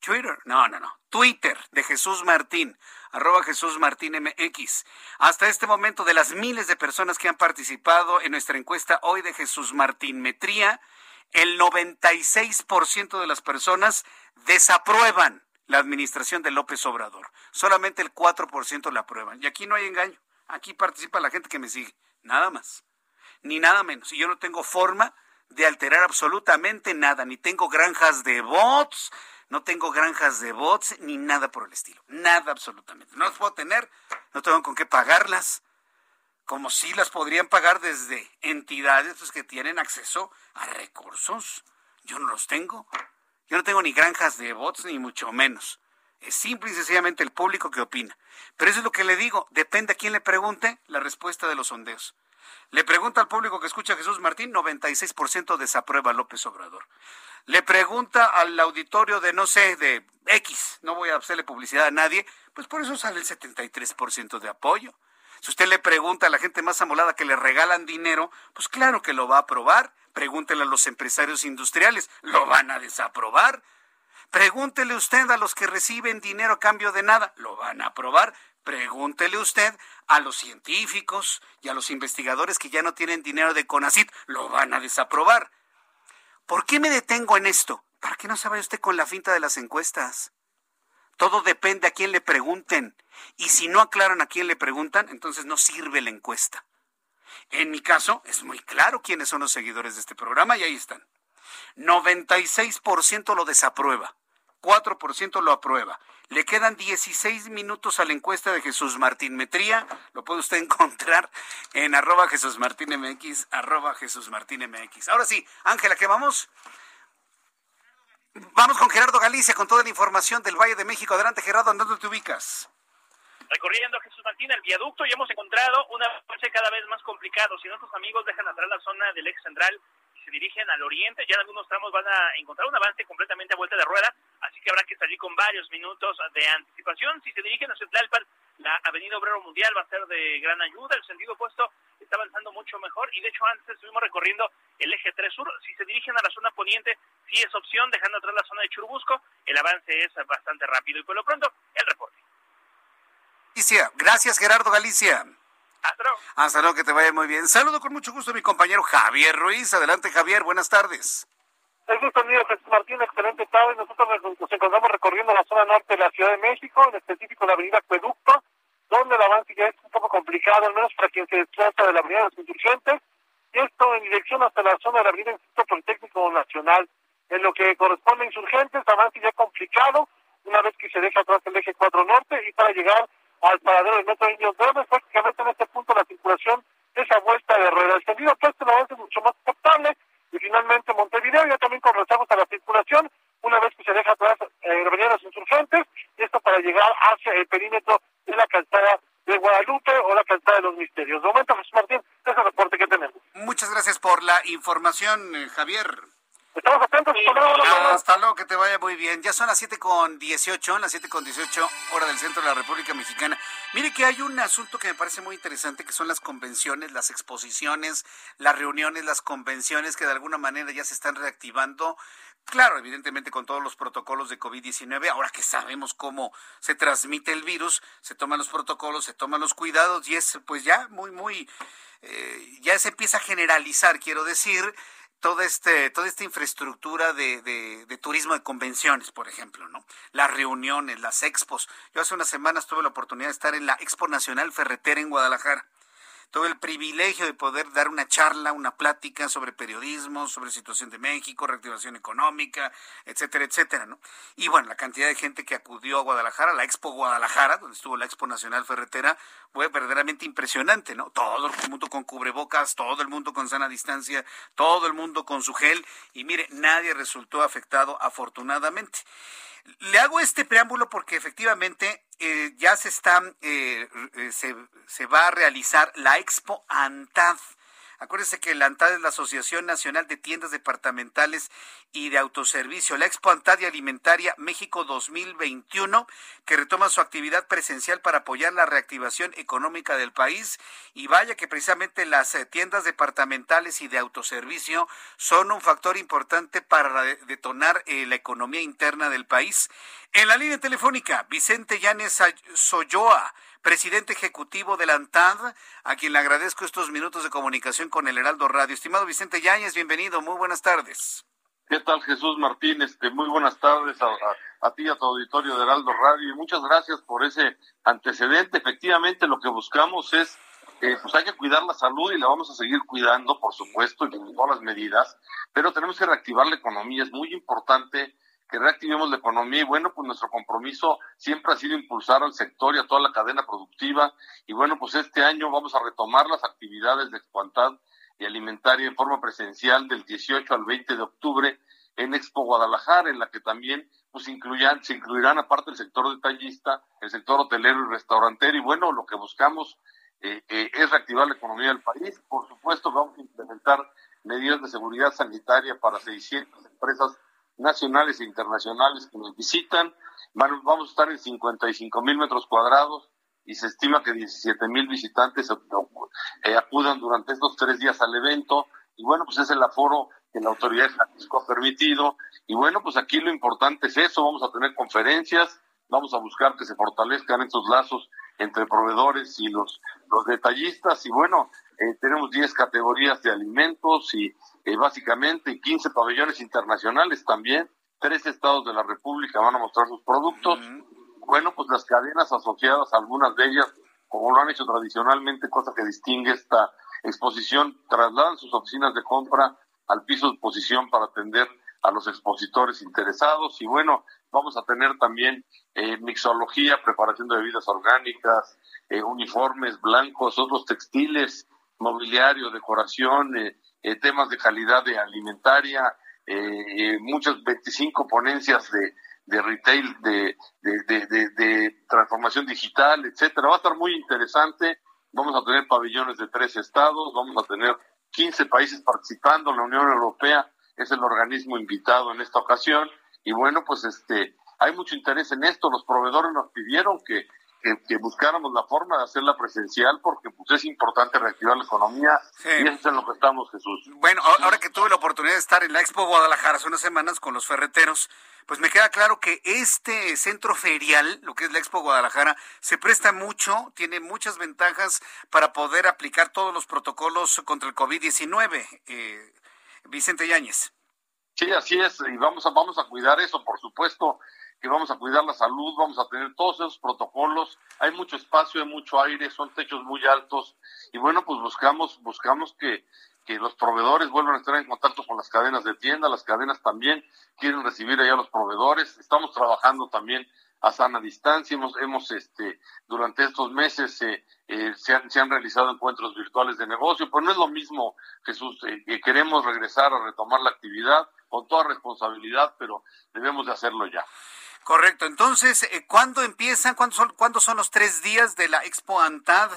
Twitter, no, no, no, Twitter de Jesús Martín, arroba Jesús Martín MX. Hasta este momento, de las miles de personas que han participado en nuestra encuesta hoy de Jesús Martín Metría, el 96% de las personas desaprueban la administración de López Obrador. Solamente el 4% la aprueban. Y aquí no hay engaño. Aquí participa la gente que me sigue. Nada más. Ni nada menos. Y yo no tengo forma de alterar absolutamente nada. Ni tengo granjas de bots, no tengo granjas de bots ni nada por el estilo. Nada absolutamente. No las puedo tener, no tengo con qué pagarlas. Como si las podrían pagar desde entidades pues, que tienen acceso a recursos. Yo no los tengo. Yo no tengo ni granjas de bots ni mucho menos. Es simple y sencillamente el público que opina. Pero eso es lo que le digo. Depende a quién le pregunte la respuesta de los sondeos. Le pregunta al público que escucha a Jesús Martín, 96% desaprueba a López Obrador. Le pregunta al auditorio de, no sé, de X, no voy a hacerle publicidad a nadie, pues por eso sale el 73% de apoyo. Si usted le pregunta a la gente más amolada que le regalan dinero, pues claro que lo va a aprobar. Pregúntele a los empresarios industriales, lo van a desaprobar. Pregúntele usted a los que reciben dinero a cambio de nada, lo van a aprobar. Pregúntele usted a los científicos y a los investigadores que ya no tienen dinero de CONACIT, lo van a desaprobar. ¿Por qué me detengo en esto? Para que no se vaya usted con la finta de las encuestas. Todo depende a quién le pregunten. Y si no aclaran a quién le preguntan, entonces no sirve la encuesta. En mi caso, es muy claro quiénes son los seguidores de este programa y ahí están. 96% lo desaprueba, 4% lo aprueba. Le quedan 16 minutos a la encuesta de Jesús Martín Metría. Lo puede usted encontrar en arroba Jesús Martín MX, arroba Jesús Martín MX. Ahora sí, Ángela, ¿qué vamos? Vamos con Gerardo Galicia con toda la información del Valle de México. Adelante, Gerardo, ¿en dónde te ubicas? Recorriendo Jesús Martín el viaducto y hemos encontrado un avance cada vez más complicado. Si nuestros amigos dejan atrás la zona del ex central se dirigen al oriente, ya en algunos tramos van a encontrar un avance completamente a vuelta de rueda, así que habrá que salir con varios minutos de anticipación. Si se dirigen hacia Tlalpan, la avenida Obrero Mundial va a ser de gran ayuda, el sentido opuesto está avanzando mucho mejor y de hecho antes estuvimos recorriendo el eje 3 sur. Si se dirigen a la zona poniente, sí es opción, dejando atrás la zona de Churubusco, el avance es bastante rápido y por lo pronto el reporte. Gracias, Gerardo Galicia. Hasta luego. Hasta luego, que te vaya muy bien. Saludo con mucho gusto a mi compañero Javier Ruiz. Adelante, Javier, buenas tardes. El gusto mío, Jesús Martín, excelente tarde. Nosotros nos encontramos recorriendo la zona norte de la Ciudad de México, en específico la avenida Acueducto, donde el avance ya es un poco complicado, al menos para quien se desplaza de la Avenida de los Insurgentes, y esto en dirección hasta la zona de la Avenida Instituto Politécnico Nacional. En lo que corresponde a Insurgentes, avance ya complicado, una vez que se deja atrás el eje 4 Norte, y para llegar al paradero del metro Indios Verdes, prácticamente en este punto la circulación es a vuelta de rueda. El sentido este avance es mucho más aceptable, y finalmente Montevideo ya también con a la circulación, una vez que se deja atrás eh, de los Insurgentes, y esto para llegar hacia el perímetro de la calzada de Guadalupe o la calzada de los Misterios. De momento, Jesús Martín, ese reporte que tenemos. Muchas gracias por la información, eh, Javier. Estamos atentos. Hasta luego, que te vaya muy bien. Ya son las 7 con 18, las 7 con 18 hora del centro de la República Mexicana. Mire que hay un asunto que me parece muy interesante, que son las convenciones, las exposiciones, las reuniones, las convenciones que de alguna manera ya se están reactivando. Claro, evidentemente con todos los protocolos de COVID-19, ahora que sabemos cómo se transmite el virus, se toman los protocolos, se toman los cuidados y es pues ya muy, muy, eh, ya se empieza a generalizar, quiero decir, toda este toda esta infraestructura de, de, de, turismo de convenciones, por ejemplo, ¿no? Las reuniones, las expos. Yo hace unas semanas tuve la oportunidad de estar en la Expo Nacional Ferretera en Guadalajara tuve el privilegio de poder dar una charla, una plática sobre periodismo, sobre situación de México, reactivación económica, etcétera, etcétera, ¿no? Y bueno, la cantidad de gente que acudió a Guadalajara, la Expo Guadalajara, donde estuvo la Expo Nacional Ferretera, fue verdaderamente impresionante, ¿no? Todo el mundo con cubrebocas, todo el mundo con sana distancia, todo el mundo con su gel, y mire, nadie resultó afectado afortunadamente. Le hago este preámbulo porque efectivamente eh, ya se está, eh, eh, se, se, va a realizar la Expo ANTAD. Acuérdense que la ANTAD es la Asociación Nacional de Tiendas Departamentales y de Autoservicio, la Expo ANTAD y Alimentaria México 2021, que retoma su actividad presencial para apoyar la reactivación económica del país. Y vaya que precisamente las tiendas departamentales y de autoservicio son un factor importante para detonar la economía interna del país. En la línea telefónica, Vicente Llanes Soyoa presidente ejecutivo de la ANTAD, a quien le agradezco estos minutos de comunicación con el Heraldo Radio. Estimado Vicente Yáñez, bienvenido, muy buenas tardes. ¿Qué tal Jesús Martínez? Este, muy buenas tardes a, ti, a tu auditorio de Heraldo Radio, y muchas gracias por ese antecedente. Efectivamente, lo que buscamos es, eh, pues hay que cuidar la salud y la vamos a seguir cuidando, por supuesto, y con todas las medidas, pero tenemos que reactivar la economía. Es muy importante que reactivemos la economía y bueno, pues nuestro compromiso siempre ha sido impulsar al sector y a toda la cadena productiva y bueno, pues este año vamos a retomar las actividades de Expoantad y alimentaria en forma presencial del 18 al 20 de octubre en Expo Guadalajara, en la que también pues incluyan, se incluirán aparte el sector detallista, el sector hotelero y restaurantero y bueno, lo que buscamos eh, eh, es reactivar la economía del país. Por supuesto, vamos a implementar medidas de seguridad sanitaria para 600 empresas nacionales e internacionales que nos visitan. Vamos a estar en 55 mil metros cuadrados y se estima que 17 mil visitantes eh, acudan durante estos tres días al evento. Y bueno, pues es el aforo que la autoridad de Jalisco ha permitido. Y bueno, pues aquí lo importante es eso. Vamos a tener conferencias, vamos a buscar que se fortalezcan estos lazos entre proveedores y los, los detallistas. Y bueno, eh, tenemos 10 categorías de alimentos y eh, básicamente 15 pabellones internacionales también. Tres estados de la República van a mostrar sus productos. Bueno, pues las cadenas asociadas, algunas de ellas, como lo han hecho tradicionalmente, cosa que distingue esta exposición, trasladan sus oficinas de compra al piso de exposición para atender a los expositores interesados. Y bueno, vamos a tener también eh, mixología, preparación de bebidas orgánicas, eh, uniformes blancos, otros textiles, mobiliario, decoración, eh, eh, temas de calidad de alimentaria, eh, muchas 25 ponencias de, de retail, de, de, de, transformación digital, etcétera. Va a estar muy interesante. Vamos a tener pabellones de tres estados, vamos a tener 15 países participando. La Unión Europea es el organismo invitado en esta ocasión. Y bueno, pues este, hay mucho interés en esto. Los proveedores nos pidieron que que, buscáramos la forma de hacerla presencial porque pues es importante reactivar la economía y eso es en lo que estamos, Jesús. Bueno, ahora que tuve la oportunidad de estar en la Expo Guadalajara hace unas semanas con los ferreteros, pues me queda claro que este centro ferial, lo que es la Expo Guadalajara, se presta mucho, tiene muchas ventajas para poder aplicar todos los protocolos contra el COVID-19. Eh, Vicente Yáñez. Sí, así es, y vamos a, vamos a cuidar eso, por supuesto. Que vamos a cuidar la salud, vamos a tener todos esos protocolos, hay mucho espacio, hay mucho aire, son techos muy altos. Y bueno, pues buscamos buscamos que que los proveedores vuelvan a estar en contacto con las cadenas de tienda, las cadenas también quieren recibir allá a los proveedores, estamos trabajando también a sana distancia, hemos, hemos este, durante estos meses eh, eh, se, han, se, han, realizado encuentros virtuales de negocio, pero no es lo mismo, Jesús, eh, que queremos regresar a retomar la actividad con toda responsabilidad, pero debemos de hacerlo ya. Correcto, entonces, ¿cuándo empiezan, cuándo son, cuándo son los tres días de la Expo ANTAD?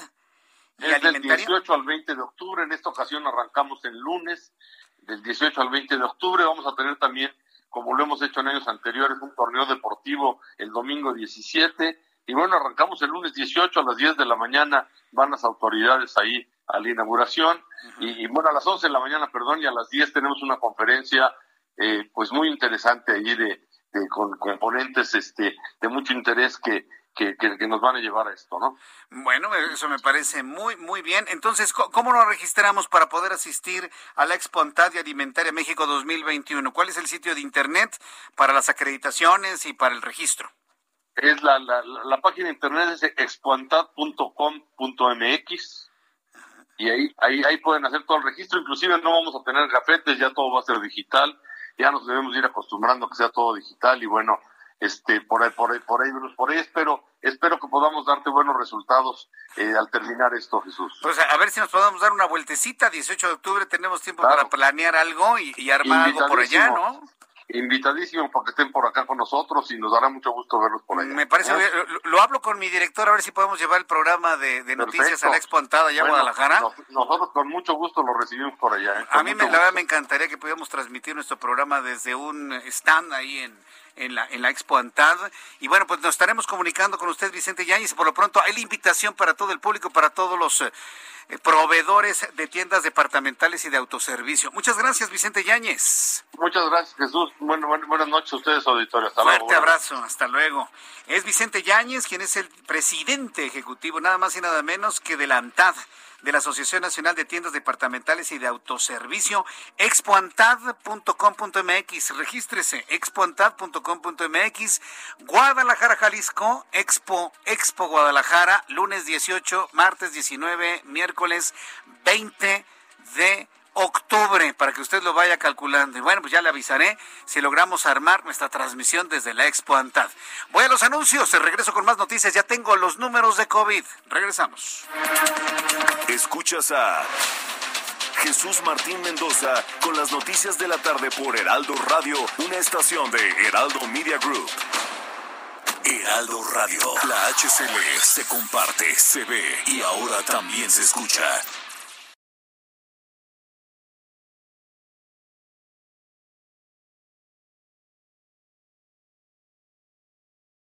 Es del 18 al 20 de octubre, en esta ocasión arrancamos el lunes, del 18 al 20 de octubre, vamos a tener también, como lo hemos hecho en años anteriores, un torneo deportivo el domingo 17, y bueno, arrancamos el lunes 18 a las 10 de la mañana, van las autoridades ahí a la inauguración, y, bueno, a las 11 de la mañana, perdón, y a las 10 tenemos una conferencia eh, pues muy interesante allí de, de con componentes este, de mucho interés que que, nos van a llevar a esto, ¿no? Bueno, eso me parece muy, muy bien. Entonces, ¿cómo nos registramos para poder asistir a la Expo y Alimentaria México 2021? ¿Cuál es el sitio de internet para las acreditaciones y para el registro? Es la, la, la página de internet es expoantad.com.mx y ahí, ahí, ahí pueden hacer todo el registro, inclusive no vamos a tener gafetes, ya todo va a ser digital, ya nos debemos ir acostumbrando a que sea todo digital y bueno, este por ahí por ahí por ahí por ahí espero espero que podamos darte buenos resultados eh, al terminar esto Jesús. Pues a ver si nos podemos dar una vueltecita. 18 de octubre tenemos tiempo para planear algo y, armar algo por allá no invitadísimo para que estén por acá con nosotros y nos dará mucho gusto verlos por allá. Me parece bien. Lo, hablo con mi director a ver si podemos llevar el programa de, noticias a la Expo Antada allá a Guadalajara. nosotros con mucho gusto lo recibimos por allá. ¿eh? A mí me, la verdad me encantaría que pudiéramos transmitir nuestro programa desde un stand ahí en, en la, en la Expo Antad. Y bueno, pues nos estaremos comunicando con usted, Vicente Yáñez. Por lo pronto, hay la invitación para todo el público, para todos los eh, eh, proveedores de tiendas departamentales y de autoservicio. Muchas gracias, Vicente Yáñez. Muchas gracias, Jesús. Bueno, buenas noches a ustedes, auditorio. Hasta Fuerte abrazo, hasta luego. Es Vicente Yáñez, quien es el presidente ejecutivo, nada más y nada menos que de la ANTAD de la Asociación Nacional de Tiendas Departamentales y de Autoservicio, expoantad.com.mx. Regístrese, expoantad.com.mx. Guadalajara, Jalisco, Expo, Expo Guadalajara, lunes 18, martes 19, miércoles 20 de octubre, para que usted lo vaya calculando. Y bueno, pues ya le avisaré si logramos armar nuestra transmisión desde la Expo Antad. Voy a los anuncios, regreso con más noticias. Ya tengo los números de COVID. Regresamos. Escuchas a Jesús Martín Mendoza con las noticias de la tarde por Heraldo Radio, una estación de Heraldo Media Group. Heraldo Radio, la HCL se comparte, se ve y ahora también se escucha.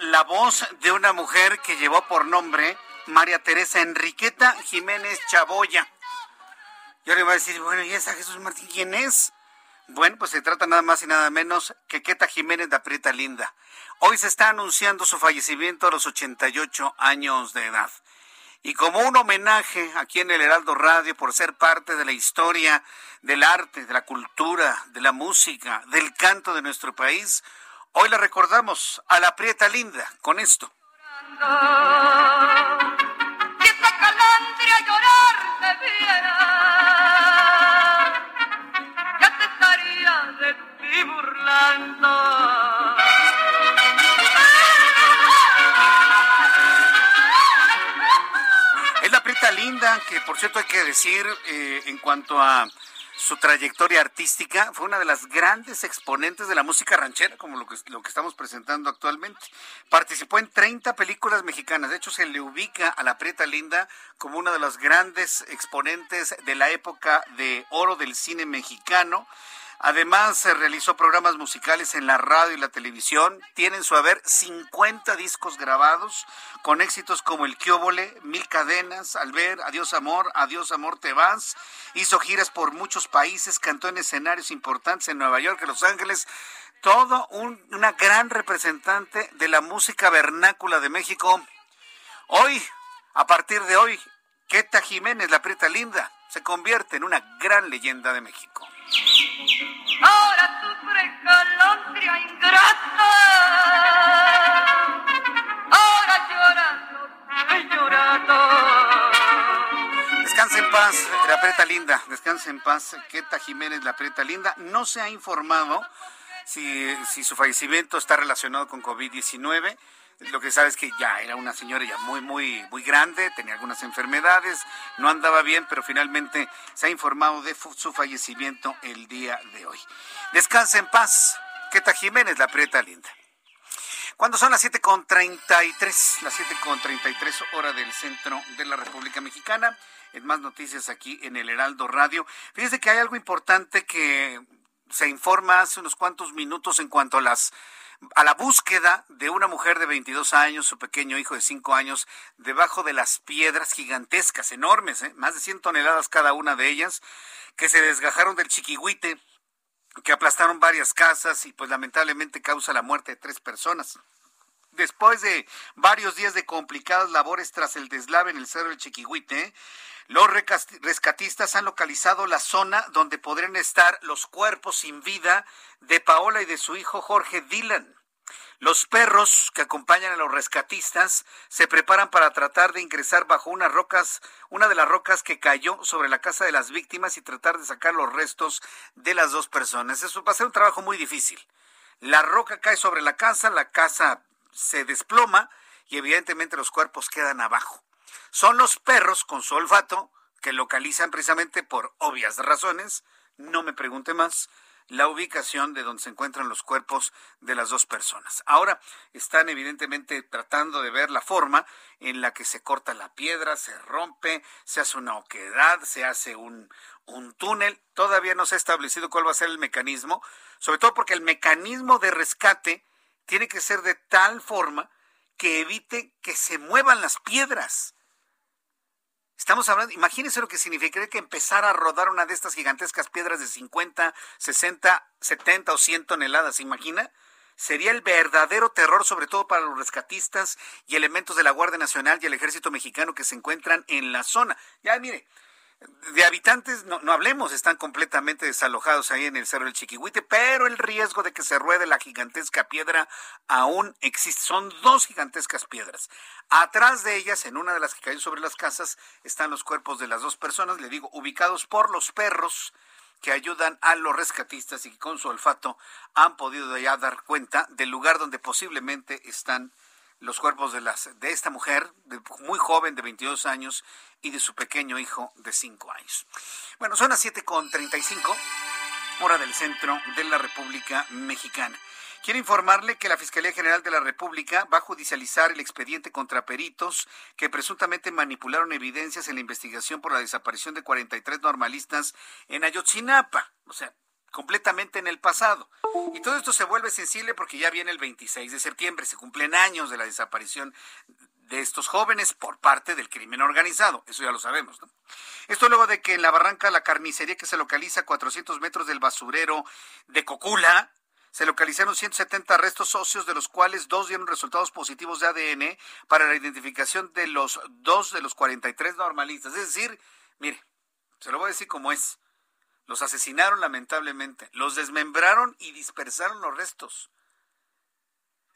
La voz de una mujer que llevó por nombre María Teresa Enriqueta Jiménez Chaboya. Yo le voy a decir, bueno, ¿y esa Jesús Martín quién es? Bueno, pues se trata nada más y nada menos que Queta Jiménez de Aprieta Linda. Hoy se está anunciando su fallecimiento a los 88 años de edad. Y como un homenaje aquí en el Heraldo Radio por ser parte de la historia del arte, de la cultura, de la música, del canto de nuestro país, hoy la recordamos a la Prieta Linda con esto. Es la Prieta Linda, que por cierto hay que decir eh, en cuanto a su trayectoria artística, fue una de las grandes exponentes de la música ranchera, como lo que, lo que estamos presentando actualmente. Participó en 30 películas mexicanas, de hecho se le ubica a la Prieta Linda como una de las grandes exponentes de la época de oro del cine mexicano. Además, se realizó programas musicales en la radio y la televisión. Tienen su haber 50 discos grabados con éxitos como El Quióbole, Mil Cadenas, Al ver, Adiós Amor, Adiós Amor Te Vas. Hizo giras por muchos países, cantó en escenarios importantes en Nueva York, Los Ángeles. Todo un, una gran representante de la música vernácula de México. Hoy, a partir de hoy, Queta Jiménez, la Prieta Linda, se convierte en una gran leyenda de México. Ahora sufre calotria ingrata. Ahora llorando, ay, llorando. Descansa en paz, la Preta Linda. Descansa en paz, Queta Jiménez, la Preta Linda. No se ha informado si, si su fallecimiento está relacionado con COVID-19. Lo que sabe es que ya era una señora ya muy, muy, muy grande, tenía algunas enfermedades, no andaba bien, pero finalmente se ha informado de su fallecimiento el día de hoy. Descansa en paz, Queta Jiménez, la Preta Linda. Cuando son las 7.33, las 7.33 hora del centro de la República Mexicana, en más noticias aquí en el Heraldo Radio. Fíjese que hay algo importante que se informa hace unos cuantos minutos en cuanto a las a la búsqueda de una mujer de 22 años, su pequeño hijo de 5 años, debajo de las piedras gigantescas, enormes, ¿eh? más de 100 toneladas cada una de ellas, que se desgajaron del chiquihuite, que aplastaron varias casas y pues lamentablemente causa la muerte de tres personas. Después de varios días de complicadas labores tras el deslave en el Cerro del Chiquihuite, los rescatistas han localizado la zona donde podrían estar los cuerpos sin vida de Paola y de su hijo Jorge Dylan. Los perros que acompañan a los rescatistas se preparan para tratar de ingresar bajo unas rocas, una de las rocas que cayó sobre la casa de las víctimas y tratar de sacar los restos de las dos personas. Eso va a ser un trabajo muy difícil. La roca cae sobre la casa, la casa se desploma y evidentemente los cuerpos quedan abajo. Son los perros con su olfato que localizan precisamente por obvias razones, no me pregunte más, la ubicación de donde se encuentran los cuerpos de las dos personas. Ahora están evidentemente tratando de ver la forma en la que se corta la piedra, se rompe, se hace una oquedad, se hace un, un túnel. Todavía no se ha establecido cuál va a ser el mecanismo, sobre todo porque el mecanismo de rescate tiene que ser de tal forma que evite que se muevan las piedras. Estamos hablando, imagínense lo que significaría que empezar a rodar una de estas gigantescas piedras de 50, 60, 70 o 100 toneladas, ¿se imagina? Sería el verdadero terror, sobre todo para los rescatistas y elementos de la Guardia Nacional y el Ejército Mexicano que se encuentran en la zona. Ya, mire, de habitantes no, hablemos, están completamente desalojados ahí en el Cerro del Chiquihuite, pero el riesgo de que se ruede la gigantesca piedra aún existe. Son dos gigantescas piedras. Atrás de ellas, en una de las que cayó sobre las casas, están los cuerpos de las dos personas, le digo, ubicados por los perros que ayudan a los rescatistas y que con su olfato han podido ya dar cuenta del lugar donde posiblemente están los cuerpos de las de esta mujer de- muy joven de 22 años y de su pequeño hijo de 5 años. Bueno, son las 7.35 hora del centro de la República Mexicana. Quiero informarle que la Fiscalía General de la República va a judicializar el expediente contra peritos que presuntamente manipularon evidencias en la investigación por la desaparición de 43 normalistas en Ayotzinapa. O sea, completamente en el pasado. Y todo esto se vuelve sensible porque ya viene el 26 de septiembre, se cumplen años de la desaparición de estos jóvenes por parte del crimen organizado. Eso ya lo sabemos, ¿no? Esto luego de que en la barranca La Carnicería, que se localiza a 400 metros del basurero de Cocula, se localizaron 170 restos óseos, de los cuales dos dieron resultados positivos de ADN para la identificación de los dos de los 43 normalistas. Es decir, mire, se lo voy a decir como es. Los asesinaron lamentablemente, los desmembraron y dispersaron los restos.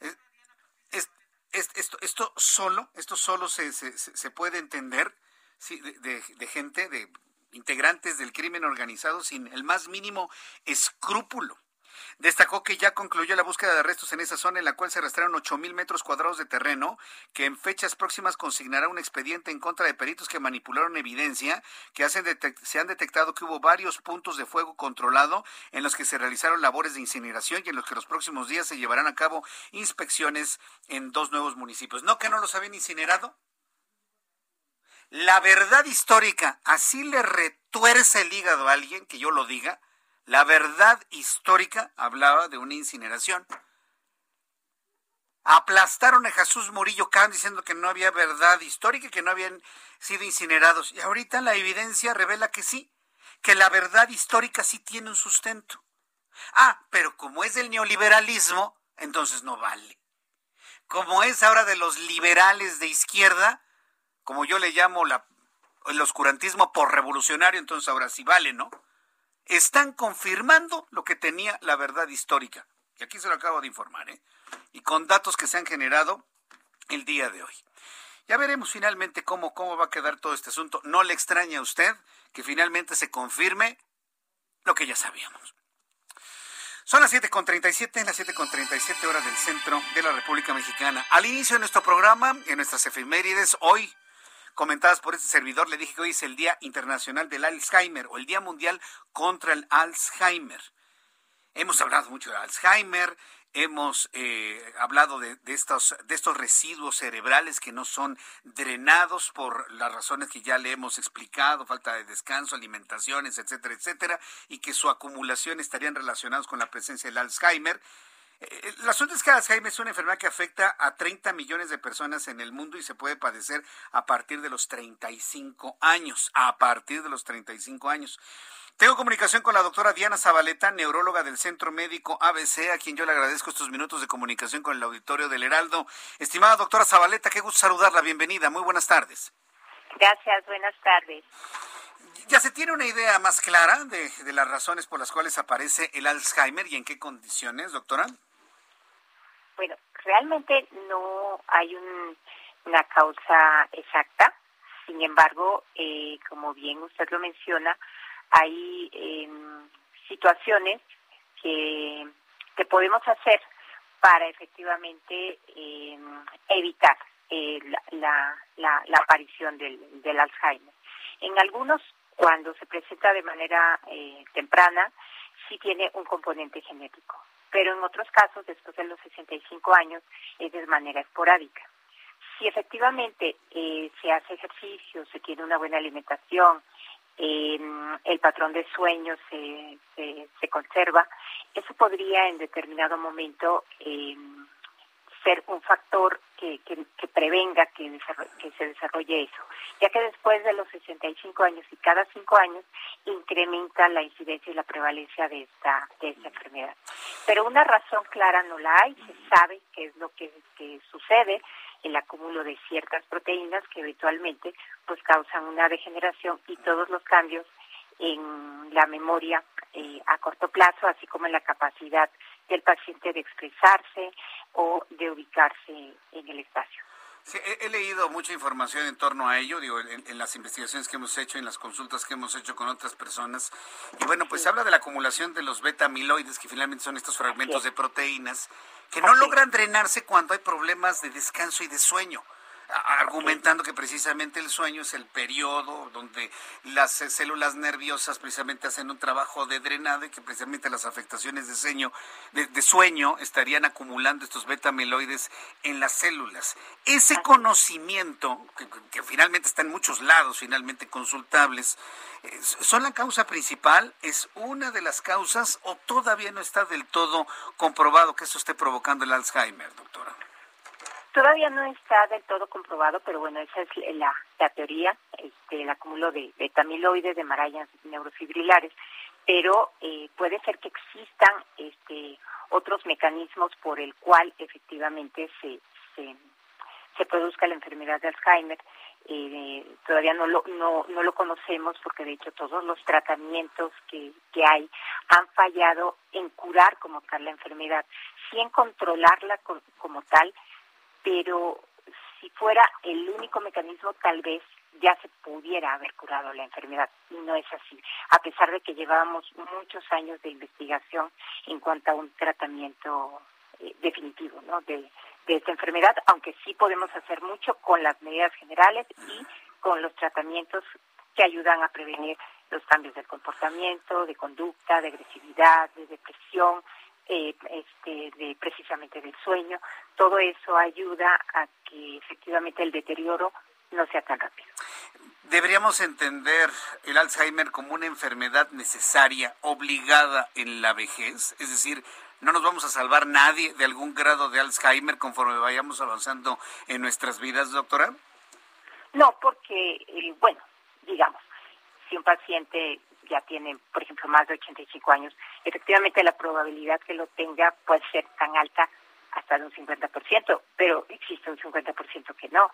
Es- es- es- esto, solo, esto solo se, se- puede entender de gente, de integrantes del crimen organizado sin el más mínimo escrúpulo. Destacó que ya concluyó la búsqueda de arrestos en esa zona en la cual se arrastraron 8 mil metros cuadrados de terreno, que en fechas próximas consignará un expediente en contra de peritos que manipularon evidencia, que hacen se han detectado que hubo varios puntos de fuego controlado en los que se realizaron labores de incineración y en los que los próximos días se llevarán a cabo inspecciones en dos nuevos municipios. ¿No que no los habían incinerado? La verdad histórica, así le retuerce el hígado a alguien que yo lo diga, la verdad histórica hablaba de una incineración. Aplastaron a Jesús Murillo Can diciendo que no había verdad histórica que no habían sido incinerados. Y ahorita la evidencia revela que sí, que la verdad histórica sí tiene un sustento. Ah, pero como es del neoliberalismo, entonces no vale. Como es ahora de los liberales de izquierda, como yo le llamo la, el oscurantismo por revolucionario, entonces ahora sí vale, ¿no? Están confirmando lo que tenía la verdad histórica. Y aquí se lo acabo de informar, ¿eh? Y con datos que se han generado el día de hoy. Ya veremos finalmente cómo, cómo va a quedar todo este asunto. No le extraña a usted que finalmente se confirme lo que ya sabíamos. Son las 7.37, las 7.37 horas del centro de la República Mexicana. Al inicio de nuestro programa, en nuestras efemérides, hoy comentadas por este servidor, le dije que hoy es el Día Internacional del Alzheimer o el Día Mundial contra el Alzheimer. Hemos hablado mucho de Alzheimer, hemos eh, hablado de, estos, de estos residuos cerebrales que no son drenados por las razones que ya le hemos explicado, falta de descanso, alimentaciones, etcétera, etcétera, y que su acumulación estarían relacionados con la presencia del Alzheimer. El asunto es que Alzheimer es una enfermedad que afecta a 30 millones de personas en el mundo y se puede padecer a partir de los 35 años. A partir de los 35 años. Tengo comunicación con la doctora Diana Zabaleta, neuróloga del Centro Médico ABC, a quien yo le agradezco estos minutos de comunicación con el auditorio del Heraldo. Estimada doctora Zabaleta, qué gusto saludarla. Bienvenida. Muy buenas tardes. Gracias, buenas tardes. ¿Ya se tiene una idea más clara de, de las razones por las cuales aparece el Alzheimer y en qué condiciones, doctora? Bueno, realmente no hay una causa exacta. Sin embargo, eh, como bien usted lo menciona, hay em, situaciones que, que podemos hacer para efectivamente em, evitar eh, la, la, la, aparición del, del Alzheimer. En algunos, cuando se presenta de manera eh, temprana, sí tiene un componente genético pero en otros casos, después de los 65 años, es de manera esporádica. Si efectivamente eh, se hace ejercicio, se tiene una buena alimentación, em, el patrón de sueño se, se, conserva, eso podría en determinado momento em, ser un factor que, que, prevenga que, que, se desarrolle eso, ya que después de los 65 años y cada 5 años incrementa la incidencia y la prevalencia de esta, de esta enfermedad. Pero una razón clara no la hay, se sabe qué es lo que, que sucede, el acúmulo de ciertas proteínas que habitualmente pues causan una degeneración y todos los cambios en la memoria eh, a corto plazo, así como en la capacidad del paciente de expresarse o de ubicarse en el espacio. Sí, he, leído mucha información en torno a ello, digo, en, las investigaciones que hemos hecho, en las consultas que hemos hecho con otras personas. Y bueno, pues se habla de la acumulación de los beta-amiloides, que finalmente son estos fragmentos de proteínas, que no logran drenarse cuando hay problemas de descanso y de sueño argumentando que precisamente el sueño es el periodo donde las células nerviosas precisamente hacen un trabajo de drenado y que precisamente las afectaciones de sueño, de, sueño estarían acumulando estos beta-amiloides en las células. Ese conocimiento, que, finalmente está en muchos lados, finalmente consultables, ¿son la causa principal? ¿Es una de las causas o todavía no está del todo comprobado que eso esté provocando el Alzheimer, doctora? Todavía no está del todo comprobado, pero bueno, esa es la, teoría, este, el acúmulo de betamiloides, de marañas neurofibrilares, pero eh, puede ser que existan este, otros mecanismos por el cual efectivamente se, se, produzca la enfermedad de Alzheimer. Eh, todavía no lo, no, no lo conocemos porque de hecho todos los tratamientos que, que hay han fallado en curar como tal la enfermedad, sí en controlarla como tal, pero si fuera el único mecanismo, tal vez ya se pudiera haber curado la enfermedad. Y no es así. A pesar de que llevábamos muchos años de investigación en cuanto a un tratamiento eh, definitivo ¿no? de, de esta enfermedad, aunque sí podemos hacer mucho con las medidas generales y con los tratamientos que ayudan a prevenir los cambios del comportamiento, de conducta, de agresividad, de depresión, eh, este, de precisamente del sueño. Todo eso ayuda a que efectivamente el deterioro no sea tan rápido. Deberíamos entender el Alzheimer como una enfermedad necesaria, obligada en la vejez, es decir, no nos vamos a salvar nadie de algún grado de Alzheimer conforme vayamos avanzando en nuestras vidas, doctora. No, porque, eh, bueno, digamos, si un paciente ya tiene, por ejemplo, más de 85 años, efectivamente la probabilidad que lo tenga puede ser tan alta hasta de un 50%, pero existe un 50% que no.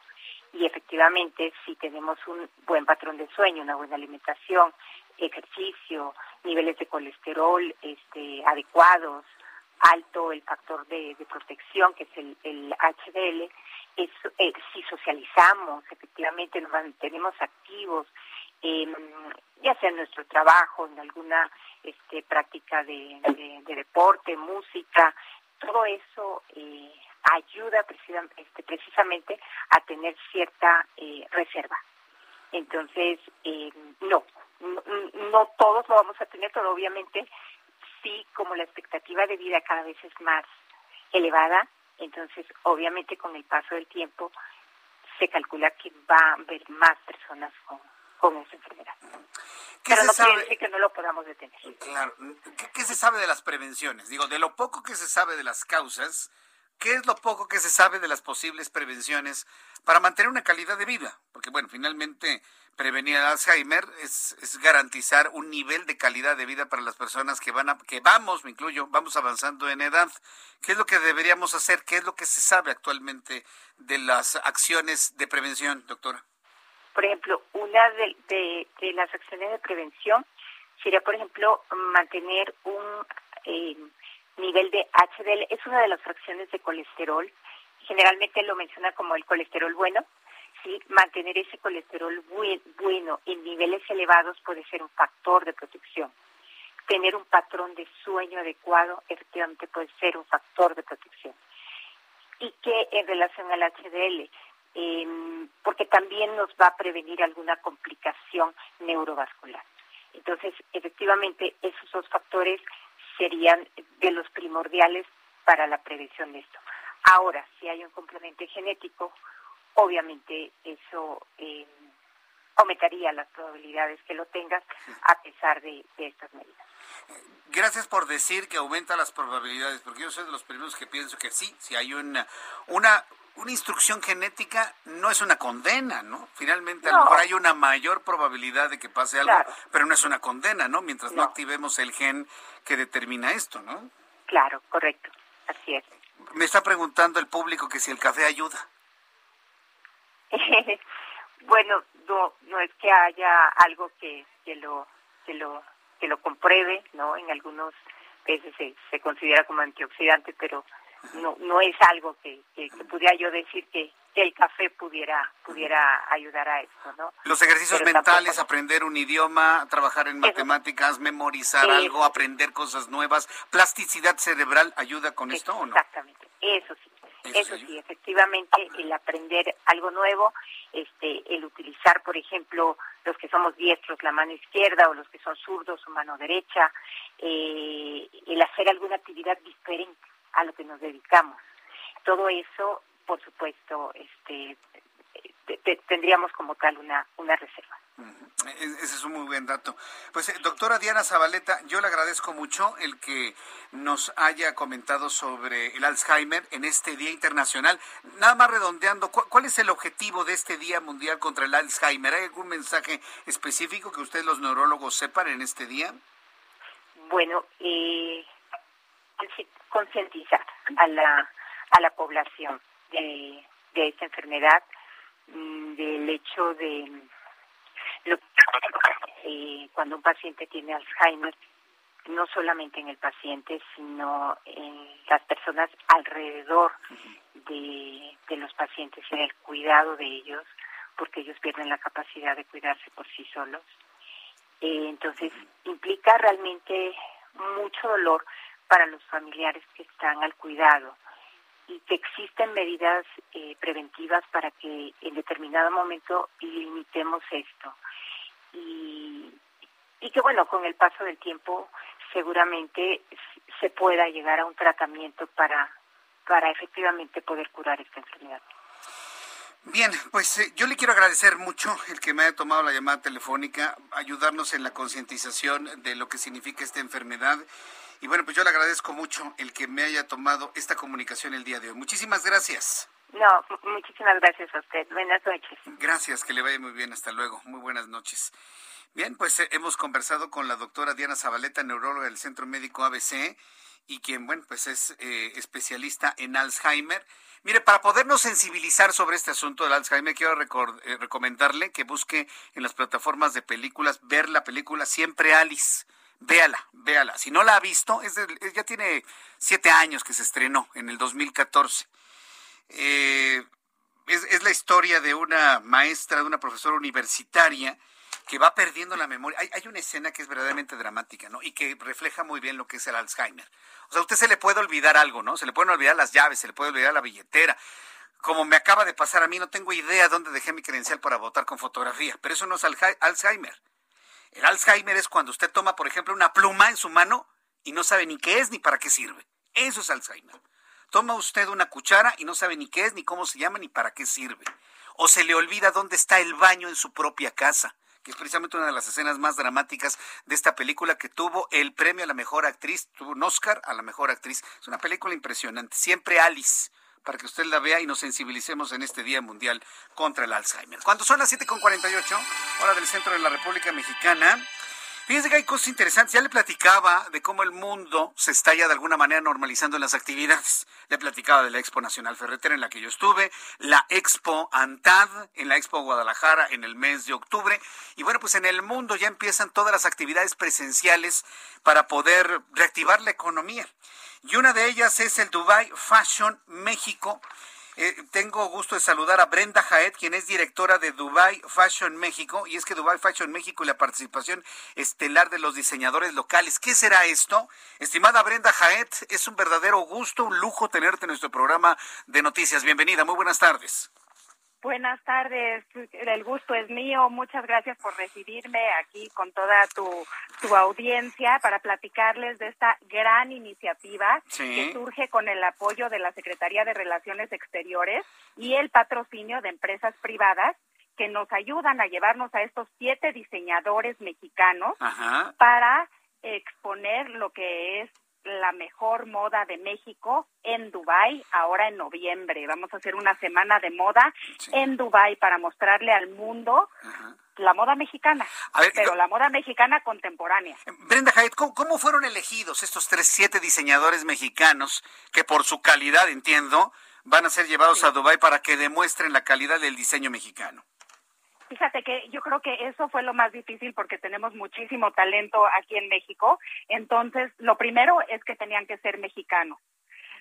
Y efectivamente, si tenemos un buen patrón de sueño, una buena alimentación, ejercicio, niveles de colesterol este, adecuados, alto el factor de, protección, que es el, el HDL, es, eh, si socializamos, efectivamente nos mantenemos activos, eh, ya sea en nuestro trabajo, en alguna este, práctica de, deporte, música, todo eso eh, ayuda este, precisamente a tener cierta eh, reserva. Entonces, eh, no, no, no todos lo vamos a tener, pero obviamente sí, como la expectativa de vida cada vez es más elevada, entonces obviamente con el paso del tiempo se calcula que va a haber más personas con, con esa enfermedad. Pero no quiere decir que no lo podamos detener. Claro. ¿Qué, se sabe de las prevenciones? Digo, de lo poco que se sabe de las causas, ¿qué es lo poco que se sabe de las posibles prevenciones para mantener una calidad de vida? Porque, bueno, finalmente prevenir el Alzheimer es, es, garantizar un nivel de calidad de vida para las personas que van a, que vamos, me incluyo, vamos avanzando en edad. ¿Qué es lo que deberíamos hacer? ¿Qué es lo que se sabe actualmente de las acciones de prevención, doctora? Por ejemplo, una de, las acciones de prevención sería, por ejemplo, mantener un eh, nivel de HDL. Es una de las fracciones de colesterol. Generalmente lo menciona como el colesterol bueno. Sí, mantener ese colesterol bueno en niveles elevados puede ser un factor de protección. Tener un patrón de sueño adecuado efectivamente puede ser un factor de protección. Y que en relación al HDL, porque también nos va a prevenir alguna complicación neurovascular. Entonces, efectivamente, esos dos factores serían de los primordiales para la prevención de esto. Ahora, si hay un complemento genético, obviamente eso eh, aumentaría las probabilidades que lo tengas a pesar de, de estas medidas. Gracias por decir que aumenta las probabilidades, porque yo soy de los primeros que pienso que sí, si hay una, una una instrucción genética no es una condena, ¿no? Finalmente, a lo mejor hay una mayor probabilidad de que pase algo, pero no es una condena, ¿no? Mientras no. activemos el gen que determina esto, ¿no? Claro, correcto, así es. Me está preguntando el público que si el café ayuda. bueno, no, no es que haya algo que, que lo que lo que lo compruebe, ¿no? En algunos veces se, se considera como antioxidante, pero no no es algo que, que, pudiera yo decir que, el café pudiera pudiera ayudar a esto, ¿no? Los ejercicios mentales, aprender un idioma, trabajar en matemáticas, memorizar algo, aprender cosas nuevas, plasticidad cerebral, ¿ayuda con esto o no? Exactamente, eso sí. Eso, sí, efectivamente, el aprender algo nuevo, este, el utilizar, por ejemplo, los que somos diestros, la mano izquierda, o los que son zurdos, su mano derecha, eh, el hacer alguna actividad diferente a lo que nos dedicamos. Todo eso, por supuesto, este, tendríamos como tal una, una reserva. Ese es un muy buen dato. Pues, eh, doctora Diana Zabaleta, yo le agradezco mucho el que nos haya comentado sobre el Alzheimer en este Día Internacional. Nada más redondeando, ¿cuál es el objetivo de este Día Mundial contra el Alzheimer? ¿Hay algún mensaje específico que ustedes los neurólogos sepan en este día? Bueno, eh, concientizar a la, a la población de, de esta enfermedad, mm, del hecho de lo, eh, cuando un paciente tiene Alzheimer, no solamente en el paciente, sino en las personas alrededor de, de los pacientes, en el cuidado de ellos, porque ellos pierden la capacidad de cuidarse por sí solos. Eh, entonces, implica realmente mucho dolor para los familiares que están al cuidado y que existen medidas eh, preventivas para que en determinado momento limitemos esto. Y, y que bueno, con el paso del tiempo seguramente se pueda llegar a un tratamiento para, para efectivamente poder curar esta enfermedad. Bien, pues eh, yo le quiero agradecer mucho el que me haya tomado la llamada telefónica, ayudarnos en la concientización de lo que significa esta enfermedad. Y bueno, pues yo le agradezco mucho el que me haya tomado esta comunicación el día de hoy. Muchísimas gracias. No, muchísimas gracias a usted. Buenas noches. Gracias, que le vaya muy bien. Hasta luego. Muy buenas noches. Bien, pues eh, hemos conversado con la doctora Diana Zabaleta, neuróloga del Centro Médico ABC, y quien, bueno, pues es eh, especialista en Alzheimer. Mire, para podernos sensibilizar sobre este asunto del Alzheimer, quiero eh, recomendarle que busque en las plataformas de películas ver la película Siempre Alice. Véala, véala. Si no la ha visto, es ya tiene siete años que se estrenó, en el 2014. Eh, es, es la historia de una maestra, de una profesora universitaria que va perdiendo la memoria. Hay, hay, una escena que es verdaderamente dramática, ¿no? Y que refleja muy bien lo que es el Alzheimer. O sea, a usted se le puede olvidar algo, ¿no? Se le pueden olvidar las llaves, se le puede olvidar la billetera. Como me acaba de pasar a mí, no tengo idea dónde dejé mi credencial para votar con fotografía, pero eso no es Alzheimer. El Alzheimer es cuando usted toma, por ejemplo, una pluma en su mano y no sabe ni qué es ni para qué sirve. Eso es Alzheimer. Toma usted una cuchara y no sabe ni qué es, ni cómo se llama, ni para qué sirve. O se le olvida dónde está el baño en su propia casa que es precisamente una de las escenas más dramáticas de esta película que tuvo el premio a la mejor actriz, tuvo un Oscar a la mejor actriz. Es una película impresionante, siempre Alice para que usted la vea y nos sensibilicemos en este Día Mundial contra el Alzheimer. Cuando son las 7.48, hora del centro de la República Mexicana, Fíjense que hay cosas interesantes. Ya le platicaba de cómo el mundo se está ya de alguna manera normalizando en las actividades. Le platicaba de la Expo Nacional Ferretera en la que yo estuve, la Expo Antad en la Expo Guadalajara en el mes de octubre. Y bueno, pues en el mundo ya empiezan todas las actividades presenciales para poder reactivar la economía. Y una de ellas es el Dubai Fashion México eh, tengo gusto de saludar a Brenda Jaet, quien es directora de Dubai Fashion México, y es que Dubai Fashion México y la participación estelar de los diseñadores locales. ¿Qué será esto? Estimada Brenda Jaet, es un verdadero gusto, un lujo tenerte en nuestro programa de noticias. Bienvenida, muy buenas tardes. Buenas tardes, el gusto es mío. Muchas gracias por recibirme aquí con toda tu, tu audiencia para platicarles de esta gran iniciativa que surge con el apoyo de la Secretaría de Relaciones Exteriores y el patrocinio de empresas privadas que nos ayudan a llevarnos a estos siete diseñadores mexicanos para exponer lo que es la mejor moda de México en Dubai ahora en noviembre. Vamos a hacer una semana de moda en Dubai para mostrarle al mundo la moda mexicana, pero la moda mexicana contemporánea. Brenda Haidt, ¿cómo, fueron elegidos estos tres, siete diseñadores mexicanos que por su calidad, entiendo, van a ser llevados a Dubai para que demuestren la calidad del diseño mexicano? Fíjate que yo creo que eso fue lo más difícil porque tenemos muchísimo talento aquí en México. Entonces, lo primero es que tenían que ser mexicanos.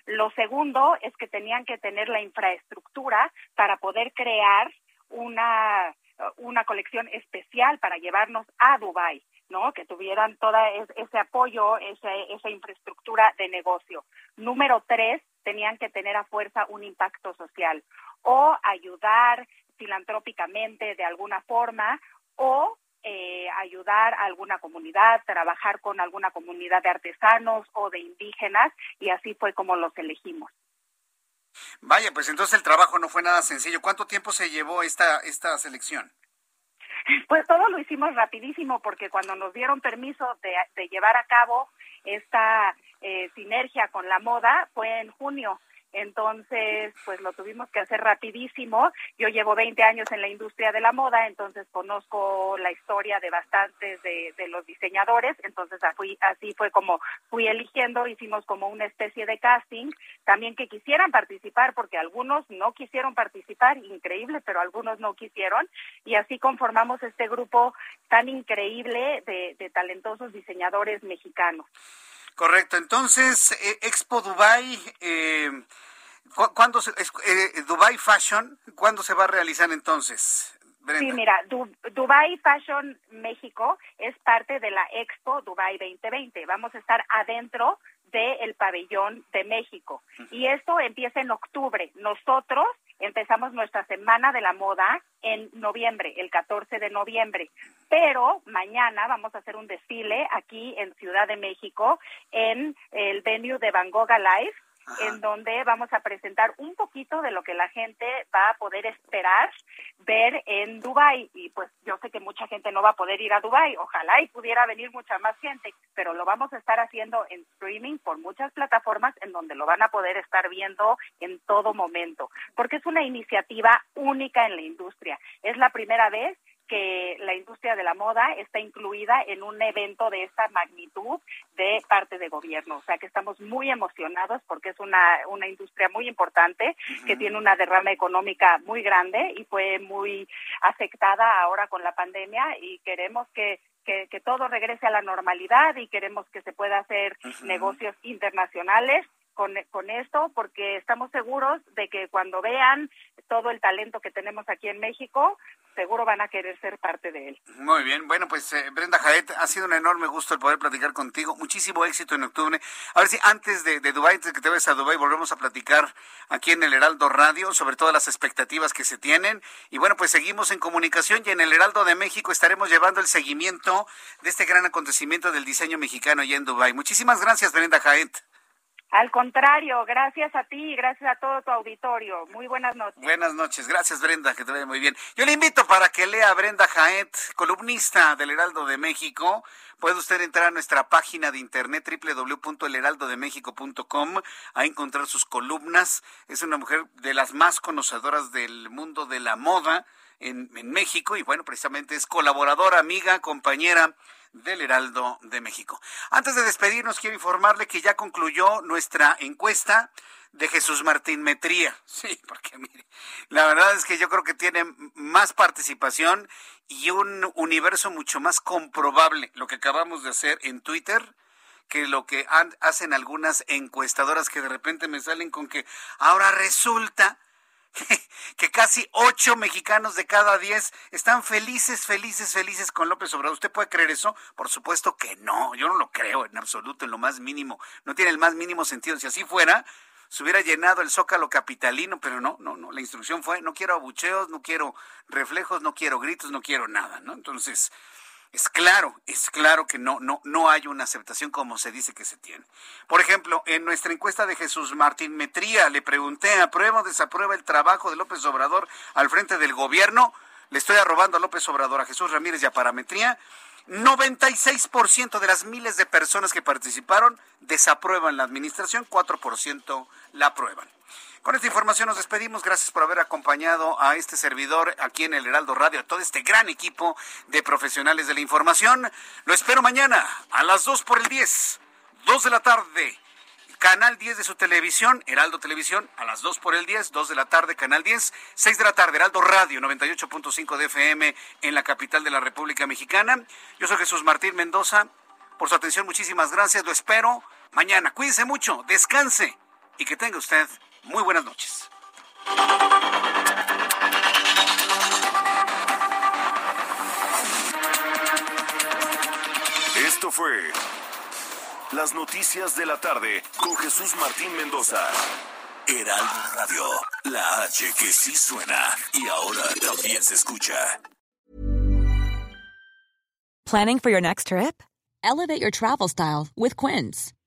Lo segundo es que tenían que tener la infraestructura para poder crear una, una colección especial para llevarnos a Dubái. ¿no? Que tuvieran todo ese apoyo, esa infraestructura de negocio. Número tres, tenían que tener a fuerza un impacto social o ayudar filantrópicamente de alguna forma o eh, ayudar a alguna comunidad, trabajar con alguna comunidad de artesanos o de indígenas y así fue como los elegimos. Vaya, pues entonces el trabajo no fue nada sencillo. ¿Cuánto tiempo se llevó esta, esta selección? Pues todo lo hicimos rapidísimo porque cuando nos dieron permiso de, de llevar a cabo esta eh, sinergia con la moda fue en junio entonces, pues lo tuvimos que hacer rapidísimo. Yo llevo 20 años en la industria de la moda, entonces conozco la historia de bastantes de, los diseñadores, entonces así fue como fui eligiendo, hicimos como una especie de casting, también que quisieran participar, porque algunos no quisieron participar, increíble, pero algunos no quisieron, y así conformamos este grupo tan increíble de, de talentosos diseñadores mexicanos. Correcto. Entonces, eh, Expo Dubai, eh, ¿cuándo se, eh, Dubai Fashion, ¿cuándo se va a realizar entonces? Sí, mira, Dubai Fashion México es parte de la Expo Dubai 2020. Vamos a estar adentro del pabellón de México. Y esto empieza en octubre. Nosotros empezamos nuestra semana de la moda en noviembre, el 14 de noviembre. Pero mañana vamos a hacer un desfile aquí en Ciudad de México en el venue de Van Gogh Live en donde vamos a presentar un poquito de lo que la gente va a poder esperar ver en Dubai y pues yo sé que mucha gente no va a poder ir a Dubai, ojalá y pudiera venir mucha más gente, pero lo vamos a estar haciendo en streaming por muchas plataformas en donde lo van a poder estar viendo en todo momento, porque es una iniciativa única en la industria. Es la primera vez que la industria de la moda está incluida en un evento de esta magnitud de parte de gobierno. O sea que estamos muy emocionados porque es una, una industria muy importante que tiene una derrama económica muy grande y fue muy afectada ahora con la pandemia y queremos que que, todo regrese a la normalidad y queremos que se pueda hacer negocios internacionales con, esto porque estamos seguros de que cuando vean todo el talento que tenemos aquí en México, seguro van a querer ser parte de él. Muy bien, bueno, pues eh, Brenda Jaet, ha sido un enorme gusto el poder platicar contigo. Muchísimo éxito en octubre. A ver si antes de, de Dubái, antes de que te vayas a Dubái, volvemos a platicar aquí en el Heraldo Radio sobre todas las expectativas que se tienen. Y bueno, pues seguimos en comunicación y en el Heraldo de México estaremos llevando el seguimiento de este gran acontecimiento del diseño mexicano allá en Dubái. Muchísimas gracias, Brenda Jaet. Al contrario, gracias a ti y gracias a todo tu auditorio. Muy buenas noches. Buenas noches, gracias Brenda, que te vaya muy bien. Yo le invito para que lea a Brenda Jaet, columnista del Heraldo de México. Puede usted entrar a nuestra página de internet www.elheraldodemexico.com a encontrar sus columnas. Es una mujer de las más conocedoras del mundo de la moda en, en México y bueno, precisamente es colaboradora, amiga, compañera del Heraldo de México. Antes de despedirnos, quiero informarle que ya concluyó nuestra encuesta de Jesús Martín Metría. Sí, porque mire, la verdad es que yo creo que tiene más participación y un universo mucho más comprobable lo que acabamos de hacer en Twitter que lo que hacen algunas encuestadoras que de repente me salen con que ahora resulta que, casi ocho mexicanos de cada diez están felices, felices, felices con López Obrador. ¿Usted puede creer eso? Por supuesto que no, yo no lo creo en absoluto, en lo más mínimo. No tiene el más mínimo sentido. Si así fuera, se hubiera llenado el zócalo capitalino, pero no, no, no. La instrucción fue, no quiero abucheos, no quiero reflejos, no quiero gritos, no quiero nada, ¿no? Entonces, es claro, es claro que no, no, no hay una aceptación como se dice que se tiene. Por ejemplo, en nuestra encuesta de Jesús Martín Metría le pregunté, ¿aprueba o desaprueba el trabajo de López Obrador al frente del gobierno? Le estoy arrobando a López Obrador, a Jesús Ramírez y a Parametría. 96% de las miles de personas que participaron desaprueban la administración, 4% la aprueban. Con esta información nos despedimos. Gracias por haber acompañado a este servidor aquí en el Heraldo Radio, a todo este gran equipo de profesionales de la información. Lo espero mañana a las 2 por el 10, 2 de la tarde. Canal 10 de su televisión, Heraldo Televisión, a las 2 por el 10, 2 de la tarde, Canal 10, 6 de la tarde, Heraldo Radio, 98.5 de FM en la capital de la República Mexicana. Yo soy Jesús Martín Mendoza. Por su atención, muchísimas gracias. Lo espero mañana. Cuídense mucho, descanse y que tenga usted muy buenas noches. Esto fue Las Noticias de la Tarde con Jesús Martín Mendoza. Heraldo Radio, la H que sí suena y ahora también se escucha. Planning for your next trip? Elevate your travel style with Quince.